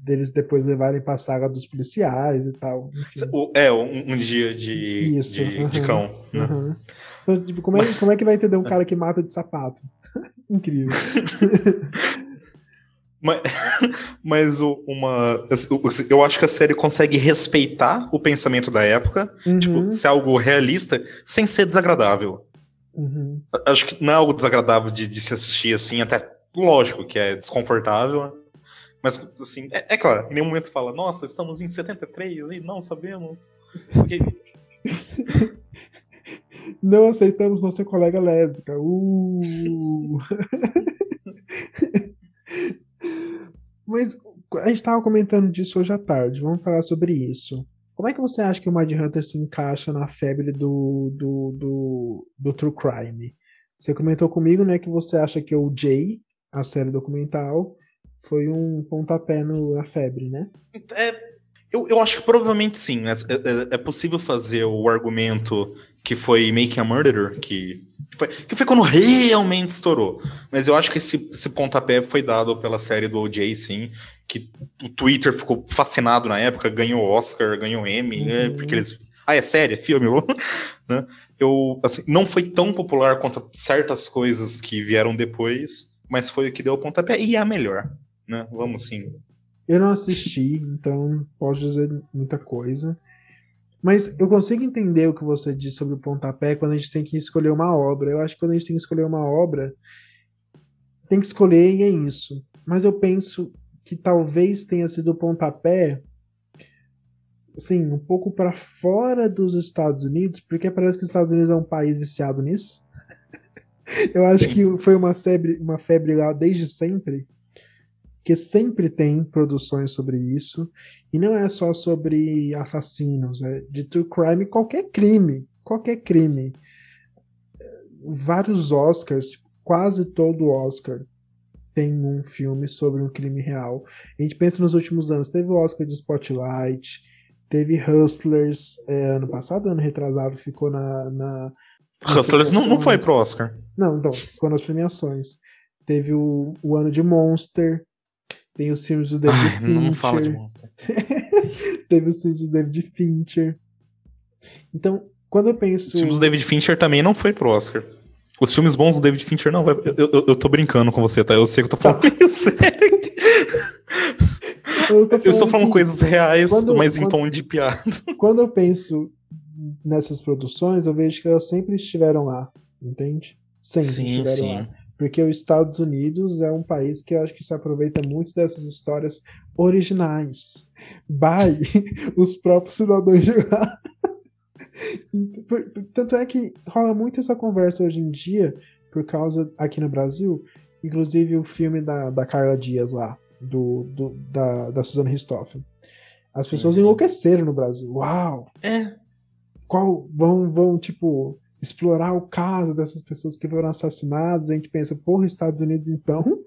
deles depois levarem pra saga dos policiais e tal. enfim. É, um, um dia de, Isso, de, de aham. cão. né? Uhum. Então, tipo, como, é, como é que vai entender um cara que mata de sapato? Incrível. Mas, mas uma. Eu acho que a série consegue respeitar o pensamento da época, Uhum, tipo, ser algo realista, sem ser desagradável. uhum. Acho que não é algo desagradável de, de se assistir assim, até lógico que é desconfortável. Mas, assim, é, é claro, em nenhum momento fala, nossa, estamos em 73 e não sabemos. Porque, Não aceitamos nossa colega lésbica. Uh. Mas a gente estava comentando disso hoje à tarde, vamos falar sobre isso. Como é que você acha que o Mind Hunter se encaixa na febre do, do, do, do True Crime? Você comentou comigo, né, que você acha que o Jay, a série documental, foi um pontapé no, na febre, né? É, eu, eu acho que provavelmente sim. É, é, é possível fazer o argumento que foi Making a Murderer, que foi, que foi quando realmente estourou. Mas eu acho que esse, esse pontapé foi dado pela série do OJ, sim. Que o Twitter ficou fascinado na época, ganhou Oscar, ganhou Emmy, né, uhum. né, porque eles. Ah, é série, é filme, né? Eu, assim, não foi tão popular quanto certas coisas que vieram depois, mas foi o que deu o pontapé e é a melhor, né? Vamos sim. Eu não assisti, então posso dizer muita coisa. Mas eu consigo entender o que você disse sobre o pontapé quando a gente tem que escolher uma obra. Eu acho que quando a gente tem que escolher uma obra, tem que escolher e é isso. Mas eu penso que talvez tenha sido o pontapé assim, um pouco para fora dos Estados Unidos, porque parece que os Estados Unidos é um país viciado nisso. eu acho Sim. que foi uma febre, uma febre lá desde sempre que sempre tem produções sobre isso, e não é só sobre assassinos, é de true crime, qualquer crime, qualquer crime. Vários Oscars, quase todo Oscar tem um filme sobre um crime real. A gente pensa nos últimos anos, teve o Oscar de Spotlight, teve Hustlers, é, ano passado, ano retrasado, ficou na. na Hustlers não, não foi pro Oscar. Não, então, ficou nas premiações. Teve o, o ano de Monster, tem os filmes do David Ai, Fincher. Não fala de monstro. Teve os filmes do David Fincher. Então, quando eu penso. Os filmes do David Fincher também não foi pro Oscar. Os filmes bons do David Fincher não vai. Eu, eu, eu tô brincando com você, tá? Eu sei que eu tô falando tá. sério. Eu, falando eu estou falando coisas reais, quando, mas quando, em tom de piada. Quando eu penso nessas produções, eu vejo que elas sempre estiveram lá, entende? Sempre sim, sim. Lá porque os Estados Unidos é um país que eu acho que se aproveita muito dessas histórias originais. By os próprios cidadãos de lá. Tanto é que rola muito essa conversa hoje em dia, por causa aqui no Brasil, inclusive o filme da, da Carla Dias lá, do, do da, da Susana Ristoffen. As sim, pessoas sim. enlouqueceram no Brasil. Uau! É. Qual vão, vão, tipo, explorar o caso dessas pessoas que foram assassinadas, a gente pensa, porra, Estados Unidos então.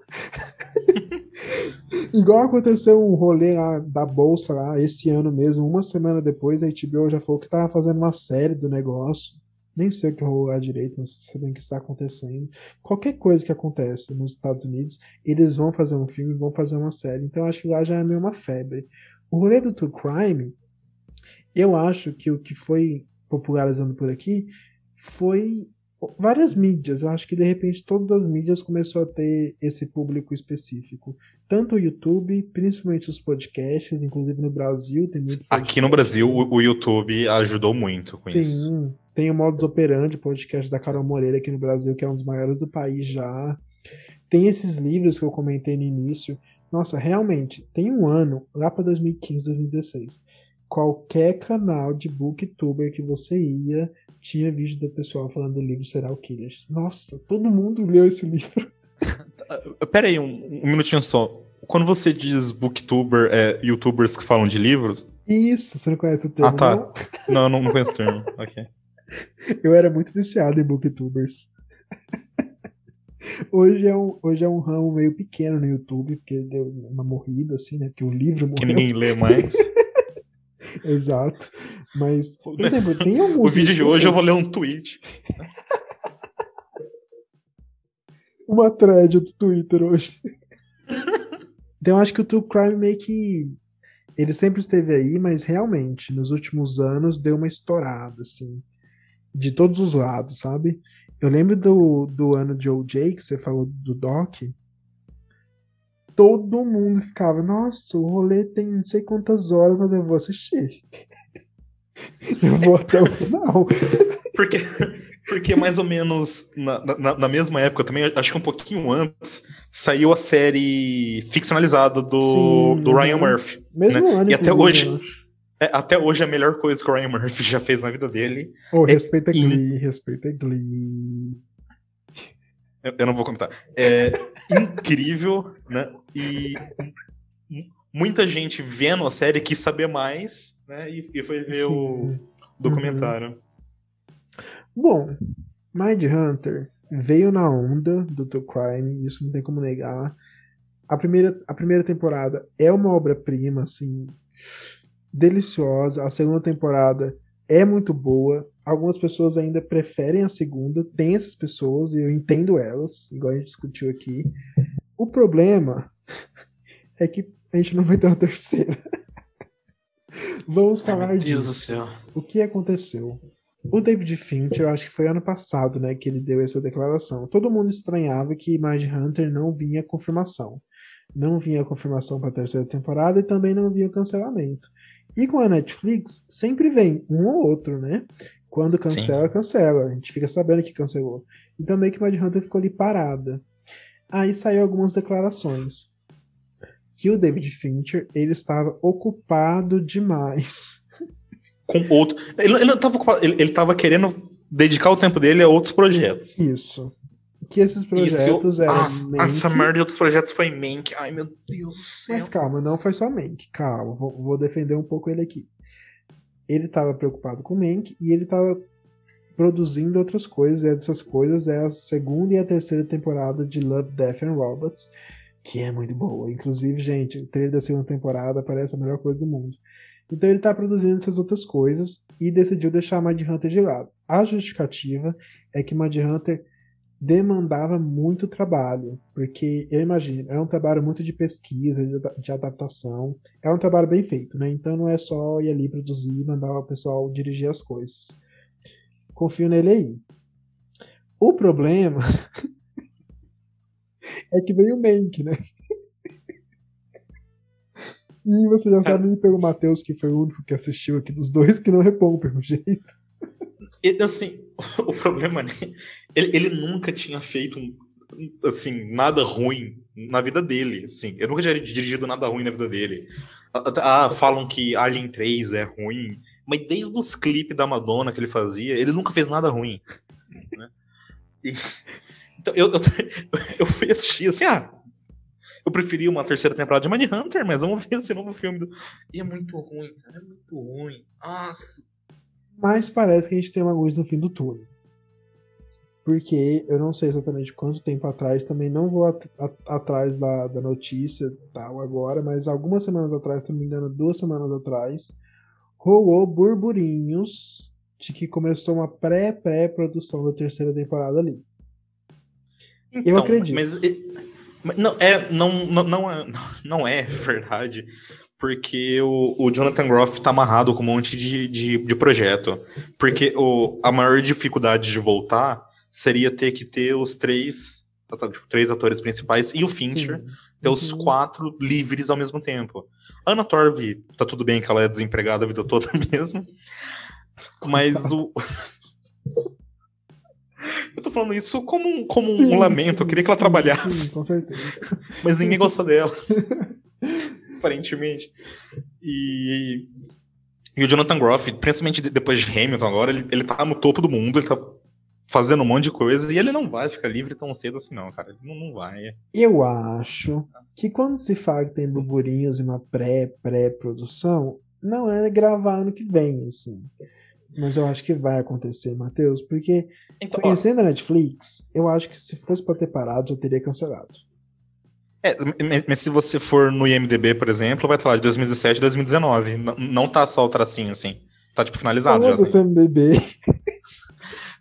Igual aconteceu um rolê lá da Bolsa lá esse ano mesmo, uma semana depois, a HBO já falou que tava fazendo uma série do negócio. Nem sei o que rolou lá direito, não sei bem o que está acontecendo. Qualquer coisa que acontece nos Estados Unidos, eles vão fazer um filme, vão fazer uma série. Então acho que lá já é meio uma febre. O rolê do True Crime, eu acho que o que foi popularizando por aqui foi várias mídias. Eu acho que de repente todas as mídias começou a ter esse público específico. Tanto o YouTube, principalmente os podcasts, inclusive no Brasil tem muitos. Aqui no Brasil o, o, YouTube ajudou muito com Sim, isso. Sim, tem o Modus Operandi, podcast da Carol Moreira aqui no Brasil, que é um dos maiores do país já. Tem esses livros que eu comentei no início. Nossa, realmente, tem um ano, lá para 2015, 2016, qualquer canal de booktuber que você ia, tinha vídeo do pessoal falando do livro Serial Killers. Nossa, todo mundo leu esse livro. Pera aí, um, um minutinho só. Quando você diz booktuber, é youtubers que falam de livros? Isso, você não conhece o termo, Ah, tá. Não, não, não conheço o termo. ok. Eu era muito viciado em booktubers. Hoje é, um, hoje é um ramo meio pequeno no YouTube, porque deu uma morrida, assim, né? Porque o livro morreu. Que ninguém lê mais. Exato. Mas, por exemplo, tem alguns. O vídeo de hoje eu vou ler um tweet. Uma thread do Twitter hoje. então, eu acho que o True Crime meio que. Ele sempre esteve aí, mas realmente, nos últimos anos, deu uma estourada, assim. De todos os lados, sabe? Eu lembro do, do ano de OJ, que você falou do Doc todo mundo ficava, nossa, o rolê tem não sei quantas horas, mas eu vou assistir. eu vou até o final. Porque, porque mais ou menos na, na, na, mesma época também, acho que um pouquinho antes, saiu a série ficcionalizada do, Sim, do Ryan Murphy. Mesmo né? ano, E até hoje. É, até hoje é a melhor coisa que o Ryan Murphy já fez na vida dele. Oh, respeita é Glee, in... respeita Glee. Eu, eu não vou comentar. É incrível, né? E muita gente vendo a série quis saber mais, né? E, e foi ver Sim. o documentário. Bom, Mind Hunter veio na onda do True Crime, isso não tem como negar. A primeira, a primeira temporada é uma obra-prima, assim, deliciosa. A segunda temporada é muito boa. Algumas pessoas ainda preferem a segunda, tem essas pessoas, e eu entendo elas, igual a gente discutiu aqui. O problema é que a gente não vai ter uma terceira. Vamos falar Ai, meu Deus do disso. O que aconteceu? O David Fincher, eu acho que foi ano passado, né, que ele deu essa declaração. Todo mundo estranhava que Mind Hunter não vinha confirmação. Não vinha confirmação para a terceira temporada e também não vinha cancelamento. E com a Netflix, sempre vem um ou outro, né? Quando cancela, cancela. A gente fica sabendo que cancelou. Então meio que Mind Hunter ficou ali parada. Aí saiu algumas declarações. Que o David Fincher, ele estava ocupado demais. Com outro. Ele, ele, não tava, ocupado- ele, ele tava querendo dedicar o tempo dele a outros projetos. Isso. Que esses projetos Isso, eram. Nossa, Mank, essa merda de outros projetos foi Mank. Ai, meu Deus do céu. Mas calma, não foi só Mank. Calma, vou, vou defender um pouco ele aqui. Ele estava preocupado com Mank e ele estava produzindo outras coisas. E essas coisas é a segunda e a terceira temporada de Love, Death and Robots, que é muito boa. Inclusive, gente, o trailer da segunda temporada parece a melhor coisa do mundo. Então ele está produzindo essas outras coisas e decidiu deixar Mind Hunter de lado. A justificativa é que Mind Hunter demandava muito trabalho, porque eu imagino, é um trabalho muito de pesquisa, de, adaptação, é um trabalho bem feito, né? Então não é só ir ali produzir mandar o pessoal dirigir as coisas. Confio nele aí. O problema é que veio o Mank, né? E você já sabe pelo Matheus, que foi o único que assistiu aqui dos dois, que não repõe pelo jeito. Assim, o problema, né? Ele, ele nunca tinha feito, assim, nada ruim na vida dele, assim. Eu nunca tinha dirigido nada ruim na vida dele. Ah, falam que Alien 3 é ruim, mas desde os clipes da Madonna que ele fazia, ele nunca fez nada ruim. Né? E, então, eu, eu, eu fui assistir, assim, ah, eu preferia uma terceira temporada de Manhunter, mas vamos ver esse novo filme. Do... E é muito ruim, cara, é muito ruim. Nossa. Mas parece que a gente tem uma luz no fim do túnel. Porque eu não sei exatamente quanto tempo atrás, também não vou at at atrás da, da notícia tal agora, mas algumas semanas atrás, se não me engano, duas semanas atrás, rolou burburinhos de que começou uma pré-pré-produção da terceira temporada ali. Então, eu acredito. Mas, não, é, não, não, não, é, não é verdade, porque o, o Jonathan Groff tá amarrado com um monte de, de, de projeto. Porque o, a maior dificuldade de voltar seria ter que ter os três, tipo, três atores principais e o Fincher, Sim. ter os Uhum. quatro livres ao mesmo tempo. Ana Torv, tá tudo bem que ela é desempregada a vida toda mesmo, mas o... Eu tô falando isso como um, como um Sim, lamento, eu sim, queria que ela sim, trabalhasse, com certeza. mas ninguém gosta dela. Aparentemente. E, e o Jonathan Groff, principalmente de- depois de Hamilton agora, ele, ele tá no topo do mundo, ele tá fazendo um monte de coisa, e ele não vai ficar livre tão cedo assim não, cara. Ele não, não vai. Eu acho que quando se fala que tem burburinhos e uma pré-pré-produção, não é gravar ano que vem, assim. Mas eu acho que vai acontecer, Matheus, porque Então, ó, conhecendo a Netflix, eu acho que se fosse pra ter parado, já teria cancelado. é, mas- se você for no IMDB, por exemplo, vai estar lá de 2017 2019. Não, não tá só o tracinho assim. Tá tipo finalizado já. Falando assim. do CMDB,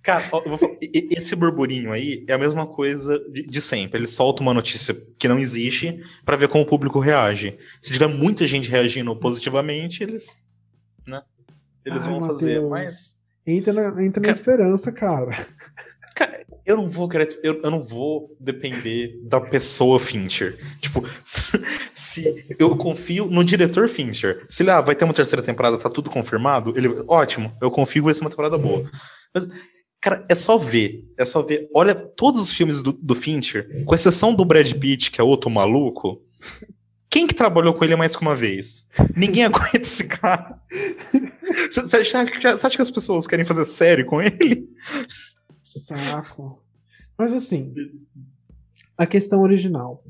Cara, falar, esse burburinho aí é a mesma coisa de, de sempre. Ele solta uma notícia que não existe pra ver como o público reage. Se tiver muita gente reagindo positivamente, eles, né? Eles Ai, vão fazer. Matheus. Mas, entra na, entra na Ca- esperança, cara. cara, eu não vou querer, eu, eu não vou depender da pessoa Fincher. Tipo, se, se eu confio no diretor Fincher. Se ele ah, vai ter uma terceira temporada, tá tudo confirmado, ele, ótimo, eu confio que vai ser uma temporada boa. Mas, cara, é só ver, é só ver. Olha todos os filmes do, do Fincher, com exceção do Brad Pitt, que é outro maluco. Quem que trabalhou com ele mais que uma vez? Ninguém aguenta esse cara. Você acha, acha que as pessoas querem fazer série com ele? Saco. Mas assim, a questão original.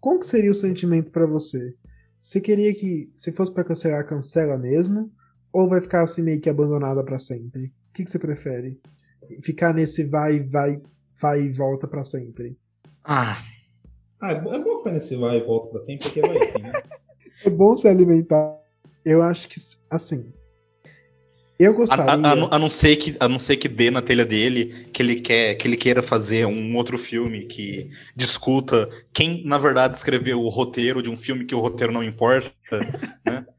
Como que seria o sentimento pra você Você queria que, se fosse pra cancelar, cancela mesmo? Ou vai ficar assim meio que abandonada pra sempre? O que, que você prefere? Ficar nesse vai, vai, vai e volta pra sempre? Ah, Ah, é bom é bom ficar nesse vai e volta pra sempre, porque vai enfim, né? É bom se alimentar. Eu acho que, assim. Eu gostaria. a- a não- a não ser que a não ser que dê na telha dele que ele quer que ele queira fazer um outro filme que discuta quem na verdade escreveu o roteiro de um filme que o roteiro não importa, né?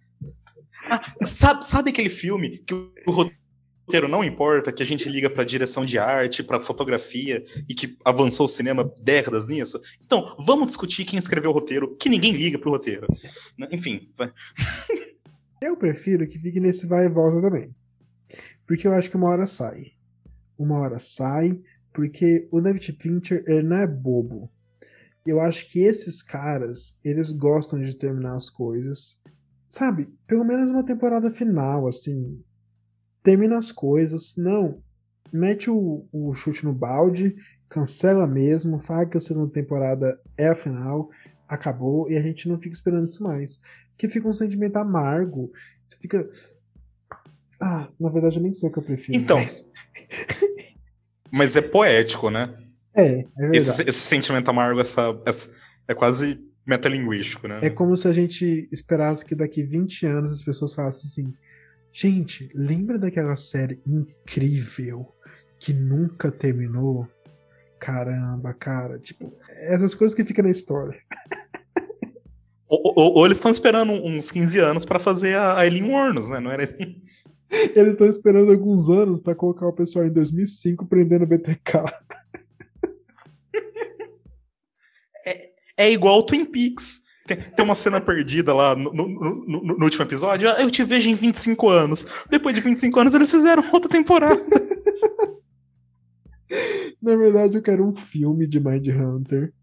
Ah, sabe, sabe aquele filme que o roteiro não importa, que a gente liga pra direção de arte, pra fotografia e que avançou o cinema décadas nisso? Então, vamos discutir quem escreveu o roteiro, que ninguém liga pro roteiro. né? Enfim, vai. Eu prefiro que fique nesse vai e volta também. Porque eu acho que uma hora sai. Uma hora sai, porque o David Fincher ele não é bobo. Eu acho que esses caras, eles gostam de terminar as coisas. Sabe? Pelo menos uma temporada final, assim. Termina as coisas. Não. Mete o, o chute no balde, cancela mesmo, fala que a segunda temporada é a final, acabou, e a gente não fica esperando isso mais que fica um sentimento amargo. Você fica. Ah, na verdade eu nem sei o que eu prefiro. Então. mas- Mas é poético, né? É, é verdade. Esse, esse sentimento amargo, essa, essa- é quase metalinguístico, né? É como se a gente esperasse que daqui 20 anos as pessoas falassem assim: gente, lembra daquela série incrível que nunca terminou? Caramba, cara. Tipo, essas coisas que ficam na história. Ou, ou- ou eles estão esperando uns 15 anos pra fazer a Eileen Warnos, né? Não era Eles estão esperando alguns anos pra colocar o pessoal em 2005 prendendo o BTK. É igual o Twin Peaks. Tem, tem uma cena perdida lá no, no- no- no- último episódio. Eu te vejo em 25 anos. Depois de 25 anos, eles fizeram outra temporada. Na verdade, eu quero um filme de Mind Hunter.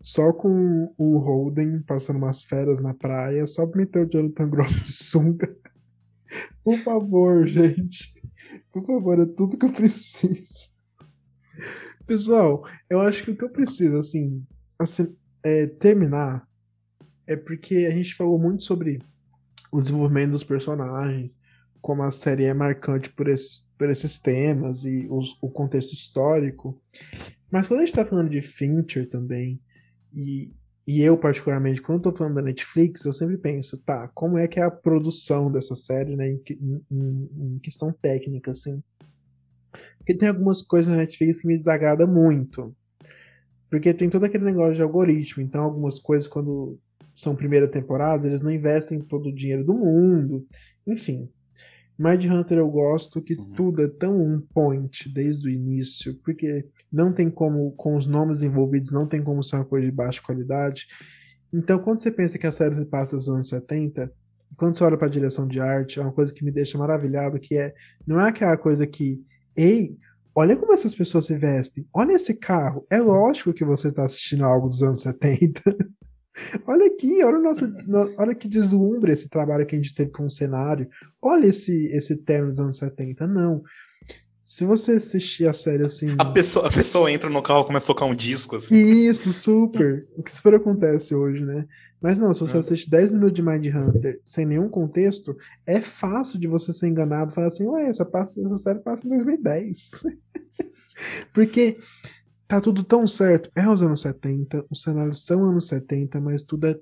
Só com o Holden passando umas férias na praia, só pra meter o Jonathan Groff de sunga. Por favor, gente. Por favor, é tudo que eu preciso. Pessoal, eu acho que o que eu preciso, assim, assim é, terminar é porque a gente falou muito sobre o desenvolvimento dos personagens, como a série é marcante por esses, por esses temas e os- o contexto histórico. Mas quando a gente tá falando de Fincher também, e, e eu particularmente, quando tô falando da Netflix, eu sempre penso, tá, como é que é a produção dessa série, né, em, em- em- questão técnica, assim. Porque tem algumas coisas na Netflix que me desagrada muito. Porque tem todo aquele negócio de algoritmo, então algumas coisas quando são primeira temporada, eles não investem todo o dinheiro do mundo. Enfim. Mind Hunter eu gosto que Sim. tudo é tão on point desde o início, porque não tem como, com os nomes envolvidos, não tem como ser uma coisa de baixa qualidade. Então, quando você pensa que a série se passa nos anos 70, quando você olha para a direção de arte, é uma coisa que me deixa maravilhado, que é, não é aquela coisa que, ei, olha como essas pessoas se vestem, olha esse carro, é lógico que você está assistindo algo dos anos 70. Olha aqui, olha, o nosso, no- olha que deslumbre esse trabalho que a gente teve com o cenário. Olha esse, esse terno dos anos 70. Não. Se você assistir a série assim. A pessoa, a pessoa entra no carro e começa a tocar um disco, assim. Isso, super. O que super acontece hoje, né? Mas não, se você É. assiste 10 minutos de Mind Hunter sem nenhum contexto, é fácil de você ser enganado e falar assim, ué, essa, passa, essa série passa em 2010. Porque tá tudo tão certo. É os anos 70, os cenários são anos 70, mas tudo é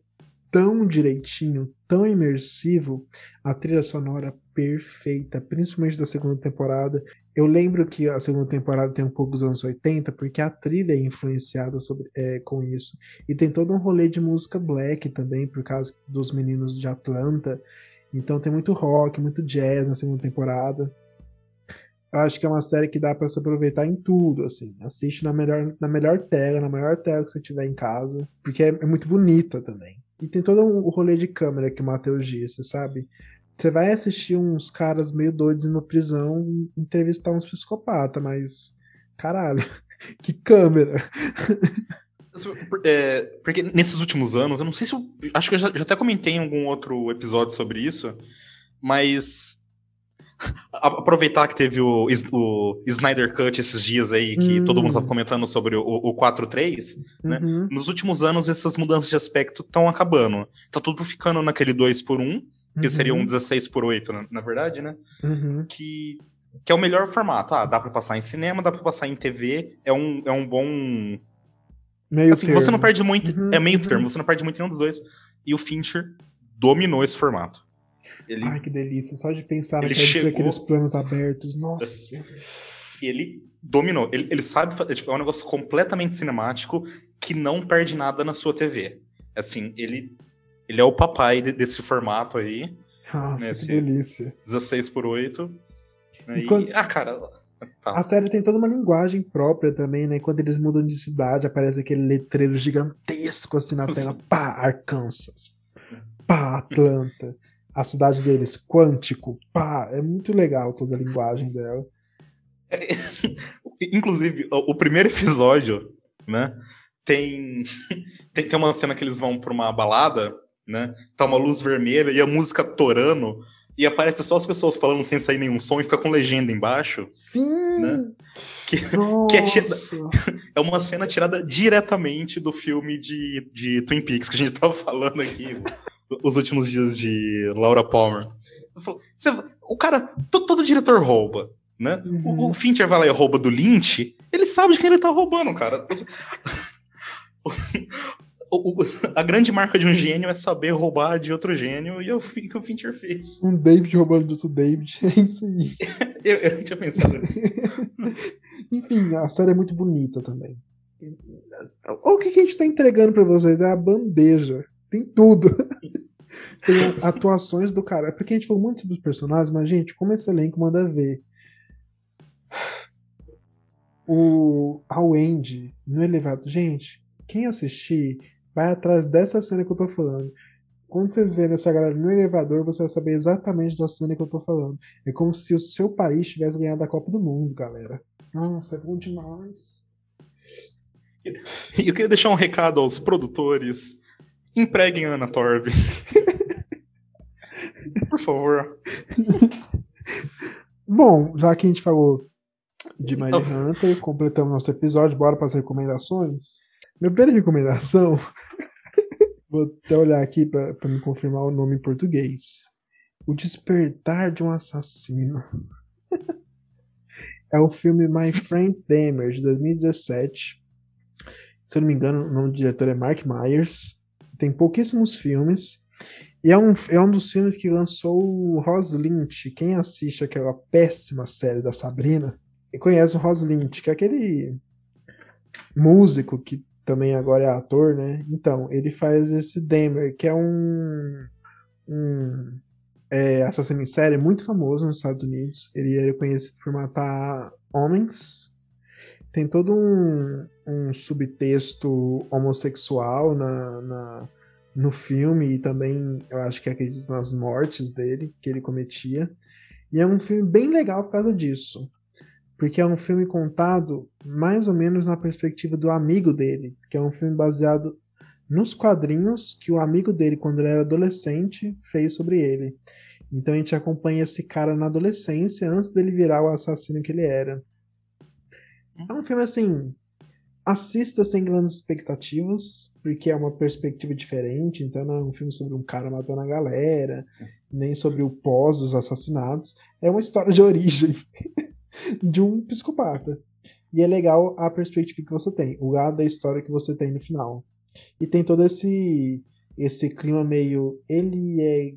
tão direitinho, tão imersivo, a trilha sonora perfeita, principalmente da segunda temporada. Eu lembro que a segunda temporada tem um pouco dos anos 80, porque a trilha é influenciada sobre, é, com isso. E tem todo um rolê de música black também, por causa dos meninos de Atlanta. Então tem muito rock, muito jazz na segunda temporada. Eu acho que é uma série que dá pra se aproveitar em tudo, assim. Assiste na melhor, na melhor tela, na maior tela que você tiver em casa, porque é, é muito bonita também. E tem todo o rolê de câmera que o Matheus disse, sabe? Você vai assistir uns caras meio doidos indo prisão entrevistar uns psicopatas, mas. Caralho, que câmera! É, porque nesses últimos anos, eu não sei se eu. Acho que eu já, já até comentei em algum outro episódio sobre isso, mas. Aproveitar que teve o, o Snyder Cut esses dias aí, que Hum. todo mundo tava comentando sobre o, o 4.3. né? Uhum. Nos últimos anos, essas mudanças de aspecto estão acabando. Tá tudo ficando naquele 2 por 1 que seria um Uhum. 16 por 8 na, na verdade, né? Uhum. Que, que é o melhor formato. Ah, dá pra passar em cinema, dá pra passar em TV. É um, é um bom. Meio Assim, você não termo. perde muito. Uhum, é meio uhum. termo, você não perde muito em nenhum dos dois. E o Fincher dominou esse formato. Ele, Ai, que delícia. Só de pensar Ele naqueles, chegou- naqueles planos abertos. Nossa. ele dominou. Ele, ele sabe fazer. Tipo, é um negócio completamente cinemático que não perde nada na sua TV. Assim, ele, ele é o papai de- desse formato aí. Nossa, Né, que delícia. 16 por 8. E E, quando- Ah, cara. fala. A série tem toda uma linguagem própria também, né? Quando eles mudam de cidade, aparece aquele letreiro gigantesco assim na tela. Pá, Arkansas. Pá, Atlanta. A cidade deles, Quântico. Pá, é muito legal toda a linguagem dela. Inclusive, o, o primeiro episódio, né? Tem, tem. Tem uma cena que eles vão pra uma balada, né? Tá uma luz vermelha e a música torando. E aparece só as pessoas falando sem sair nenhum som e fica com legenda embaixo. Sim! Né? Que- que é tira- É uma cena tirada diretamente do filme de, de Twin Peaks que a gente tava falando aqui, os últimos dias de Laura Palmer. Falo, "Cê- o cara, to- todo diretor rouba, né? O- O, Uhum. Fincher vai lá e rouba do Lynch, ele sabe de quem ele tá roubando, cara. O- o- a grande marca de um gênio é saber roubar de outro gênio, e é o que o Fincher fez. Um David roubando do outro David. É isso aí. Eu, eu não tinha pensado nisso. Enfim, a série é muito bonita também. O que, que a gente tá entregando pra vocês? É a bandeja. Tem tudo. Tem atuações do cara. É Porque a gente falou muito sobre os personagens, mas, gente, como esse elenco manda ver. O a Wendy no elevador. Gente, quem assistir, vai atrás dessa cena que eu tô falando. Quando vocês verem essa galera no elevador, você vai saber exatamente da cena que eu tô falando. É como se o seu país tivesse ganhado a Copa do Mundo, galera. Nossa, é bom demais. E eu queria deixar um recado aos produtores. Empreguem a Ana Torv. Por favor. Bom, já que a gente falou de Mind Oh. Hunter, completamos nosso episódio, bora para as recomendações. Minha primeira recomendação, vou até olhar aqui para me confirmar o nome em português. O Despertar de um Assassino. é o filme My Friend Dahmer, de 2017. Se eu não me engano, o nome do diretor é Mark Myers. Tem pouquíssimos filmes. E é um, é um dos filmes que lançou o Ross Lynch. Quem assiste aquela péssima série da Sabrina conhece o Ross Lynch, que é aquele músico que também agora é ator, né? Então, ele faz esse Dahmer, que é um, um é, assassino em série muito famoso nos Estados Unidos. Ele é conhecido por matar homens. Tem todo um, um subtexto homossexual na, na, no filme e também eu acho que acredito nas mortes dele que ele cometia. E é um filme bem legal por causa disso. Porque é um filme contado mais ou menos na perspectiva do amigo dele, que é um filme baseado nos quadrinhos que o amigo dele, quando ele era adolescente, fez sobre ele. Então a gente acompanha esse cara na adolescência, antes dele virar o assassino que ele era. É um filme assim. Assista sem grandes expectativas, porque é uma perspectiva diferente. Então não é um filme sobre um cara matando a galera, nem sobre o pós dos assassinatos. É uma história de origem de um psicopata. E é legal a perspectiva que você tem, o lado da história que você tem no final. E tem todo esse esse clima meio ele é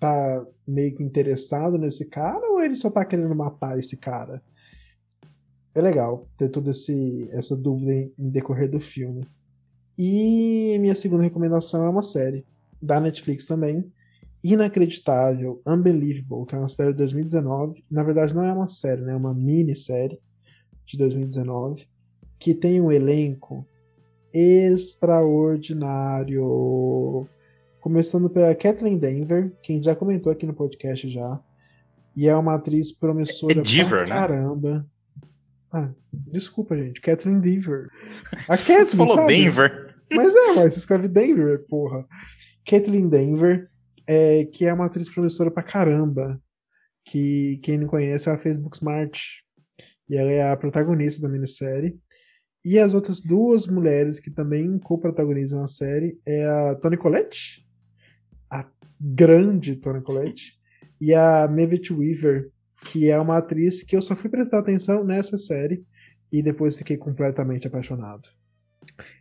tá meio que interessado nesse cara ou ele só tá querendo matar esse cara? É legal ter toda essa dúvida em, em decorrer do filme. E minha segunda recomendação é uma série da Netflix também, Inacreditável, Unbelievable, que é uma série de 2019. Na verdade, não é uma série, né? É uma minissérie de 2019 que tem um elenco extraordinário. Começando pela Kathleen Denver, que a gente já comentou aqui no podcast já. E é uma atriz promissora É Deaver, pra né? Ah, desculpa, gente. Kathleen Denver. A Você Kathleen, falou sabe? Denver. Mas é, mas você escreve Denver, porra. Kathleen Denver, é, que é uma atriz promissora pra caramba. que quem não conhece, ela fez Booksmart. E ela é a protagonista da minissérie. E as outras duas mulheres que também co-protagonizam a série é a Toni Collette, a grande Toni Collette, e a Mavis Weaver, que é uma atriz que eu só fui prestar atenção nessa série e depois fiquei completamente apaixonado.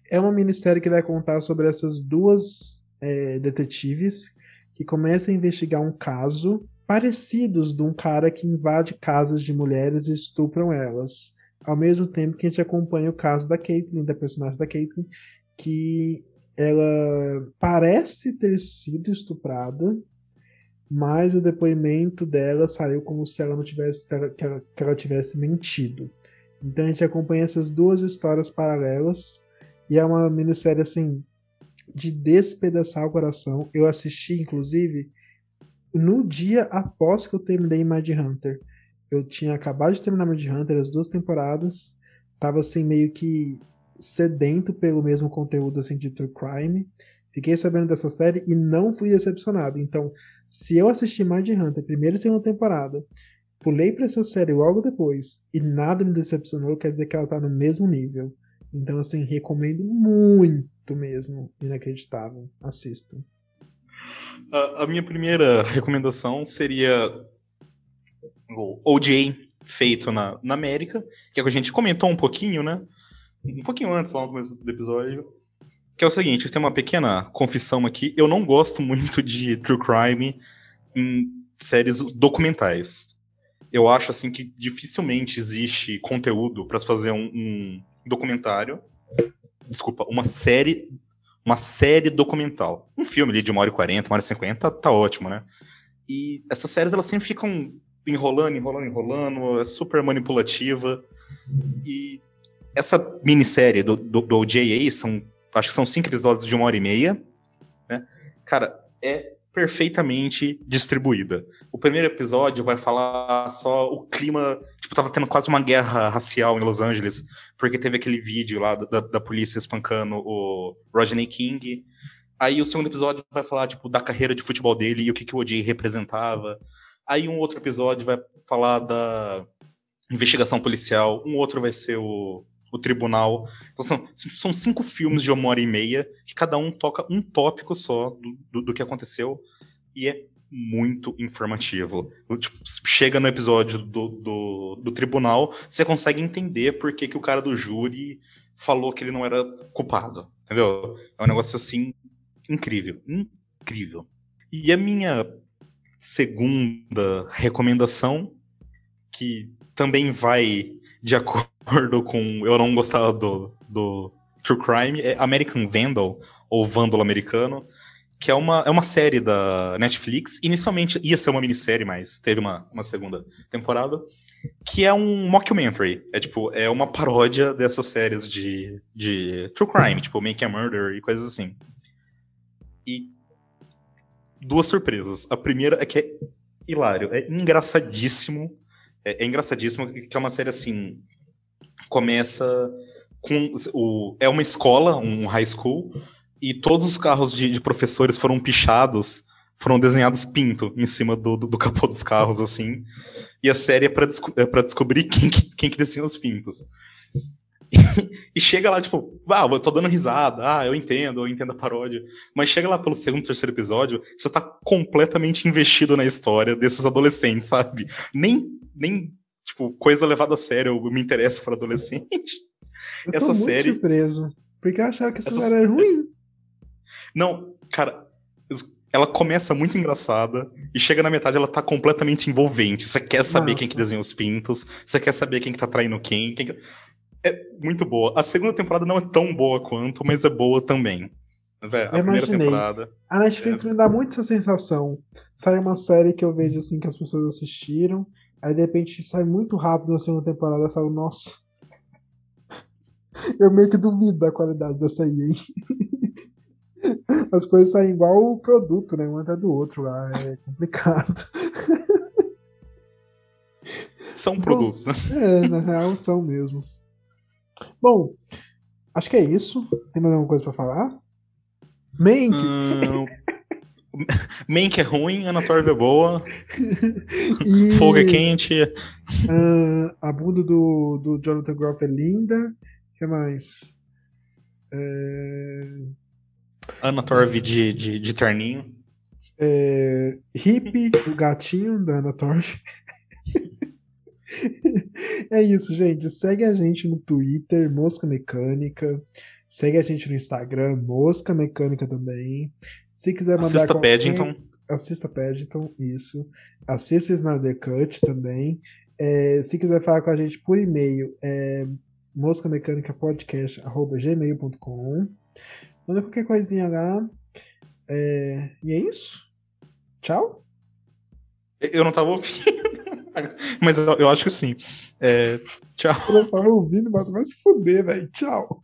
É uma minissérie que vai contar sobre essas duas é, detetives que começam a investigar um caso parecidos de um cara que invade casas de mulheres e estupram elas. Ao mesmo tempo que a gente acompanha o caso da Caitlyn, da personagem da Caitlyn, que ela parece ter sido estuprada, mas o depoimento dela saiu como se ela não tivesse que ela, que ela tivesse mentido. Então a gente acompanha essas duas histórias paralelas e é uma minissérie assim de despedaçar o coração. Eu assisti inclusive no dia após que eu terminei Mad Hunter. Eu tinha acabado de terminar Mad Hunter as duas temporadas, tava assim meio que sedento pelo mesmo conteúdo assim de true crime. Fiquei sabendo dessa série e não fui decepcionado. Então, se eu assisti Mind Hunter, primeira e segunda temporada, pulei para essa série logo depois e nada me decepcionou, quer dizer que ela tá no mesmo nível. Então, assim, recomendo muito mesmo. Inacreditável. Assistam. A, a minha primeira recomendação seria o OJ feito na, na América, que é que a gente comentou um pouquinho, né? Um pouquinho antes, lá no começo do episódio. Que é o seguinte, tem uma pequena confissão aqui. Eu não gosto muito de true crime em séries documentais. Eu acho assim que dificilmente existe conteúdo para fazer um, um, documentário. Desculpa, uma série. Uma série documental. Um filme ali de uma hora e quarenta, uma hora e cinquenta, tá ótimo, né? E essas séries elas sempre ficam enrolando, enrolando, enrolando, é super manipulativa. E essa minissérie do, do, do OJA são acho que são cinco episódios de uma hora e meia, né? Cara, é perfeitamente distribuída. O primeiro episódio vai falar só o clima. Tipo, tava tendo quase uma guerra racial em Los Angeles, porque teve aquele vídeo lá da, da polícia espancando o Rodney King. Aí o segundo episódio vai falar, tipo, da carreira de futebol dele e o que, que o OJ representava. Aí um outro episódio vai falar da investigação policial. Um outro vai ser o o tribunal. Então são, são cinco filmes de uma hora e meia, que cada um toca um tópico só do, do, do que aconteceu, e é muito informativo. Tipo, chega no episódio do, do, do, tribunal, você consegue entender por que, que o cara do júri falou que ele não era culpado. Entendeu? É um negócio assim incrível. Incrível. E a minha segunda recomendação, que também vai de acordo com eu não gostar do, do True Crime, é American Vandal, ou Vândalo Americano, que é uma, é uma série da Netflix. Inicialmente ia ser uma minissérie, mas teve uma, uma segunda temporada. Que é um mockumentary. É tipo, é uma paródia dessas séries de, de True Crime, tipo Make a Murder e coisas assim. E duas surpresas. A primeira é que é hilário, é engraçadíssimo é, é engraçadíssimo que é uma série assim. Começa com. O, é uma escola, um high school, e todos os carros de, de professores foram pichados, foram desenhados pinto em cima do, do, do capô dos carros, assim. E a série é pra, desco é descobrir quem que, quem que os pintos. E, chega lá, tipo, ah, eu tô dando risada, ah, eu entendo, eu entendo a paródia. Mas chega lá pelo segundo, terceiro episódio, você tá completamente investido na história desses adolescentes, sabe? Nem nem, tipo, coisa levada a sério eu me interesso por adolescente. Eu essa muito série. surpreso. Porque eu achava que essa, essa série era ruim. Não, cara, ela começa muito engraçada e chega na metade ela tá completamente envolvente. Você quer saber Nossa. quem que desenha os pintos, você quer saber quem que tá traindo quem, quem que... É muito boa. A segunda temporada não é tão boa quanto, mas é boa também. Véio, a primeira temporada. A Netflix é... me dá muito essa sensação. Sai uma série que eu vejo assim que as pessoas assistiram Aí de repente sai muito rápido na segunda temporada e falo, nossa. Eu meio que duvido da qualidade dessa aí, hein? As coisas saem igual o produto, né? Um até do outro lá. É complicado. São produtos, né? É, na real são mesmo. Bom, acho que é isso. Tem mais alguma coisa pra falar? Mank! Mank é ruim, Ana Torv é boa, E Fogo é quente. ah, a bunda do, do Jonathan Groff é linda. O que mais? É, Ana Torv de, de, de terninho. é, Hip, o gatinho da Ana Torv. É isso, gente. Segue a gente no Twitter, Mosca Mecânica. Segue a gente no Instagram, Mosca Mecânica também. Se quiser mandar Assista qualquer- Paddington. Assista Paddington, isso. Assista o Snyder Cut também. É, se quiser falar com a gente por e-mail, é moscamecanicapodcast.gmail.com Manda qualquer coisinha lá. É, e é isso. Tchau. Eu não tava ouvindo. Mas eu, eu acho que sim. É, tchau. Eu tava ouvindo, mas vai se fuder, velho. Tchau.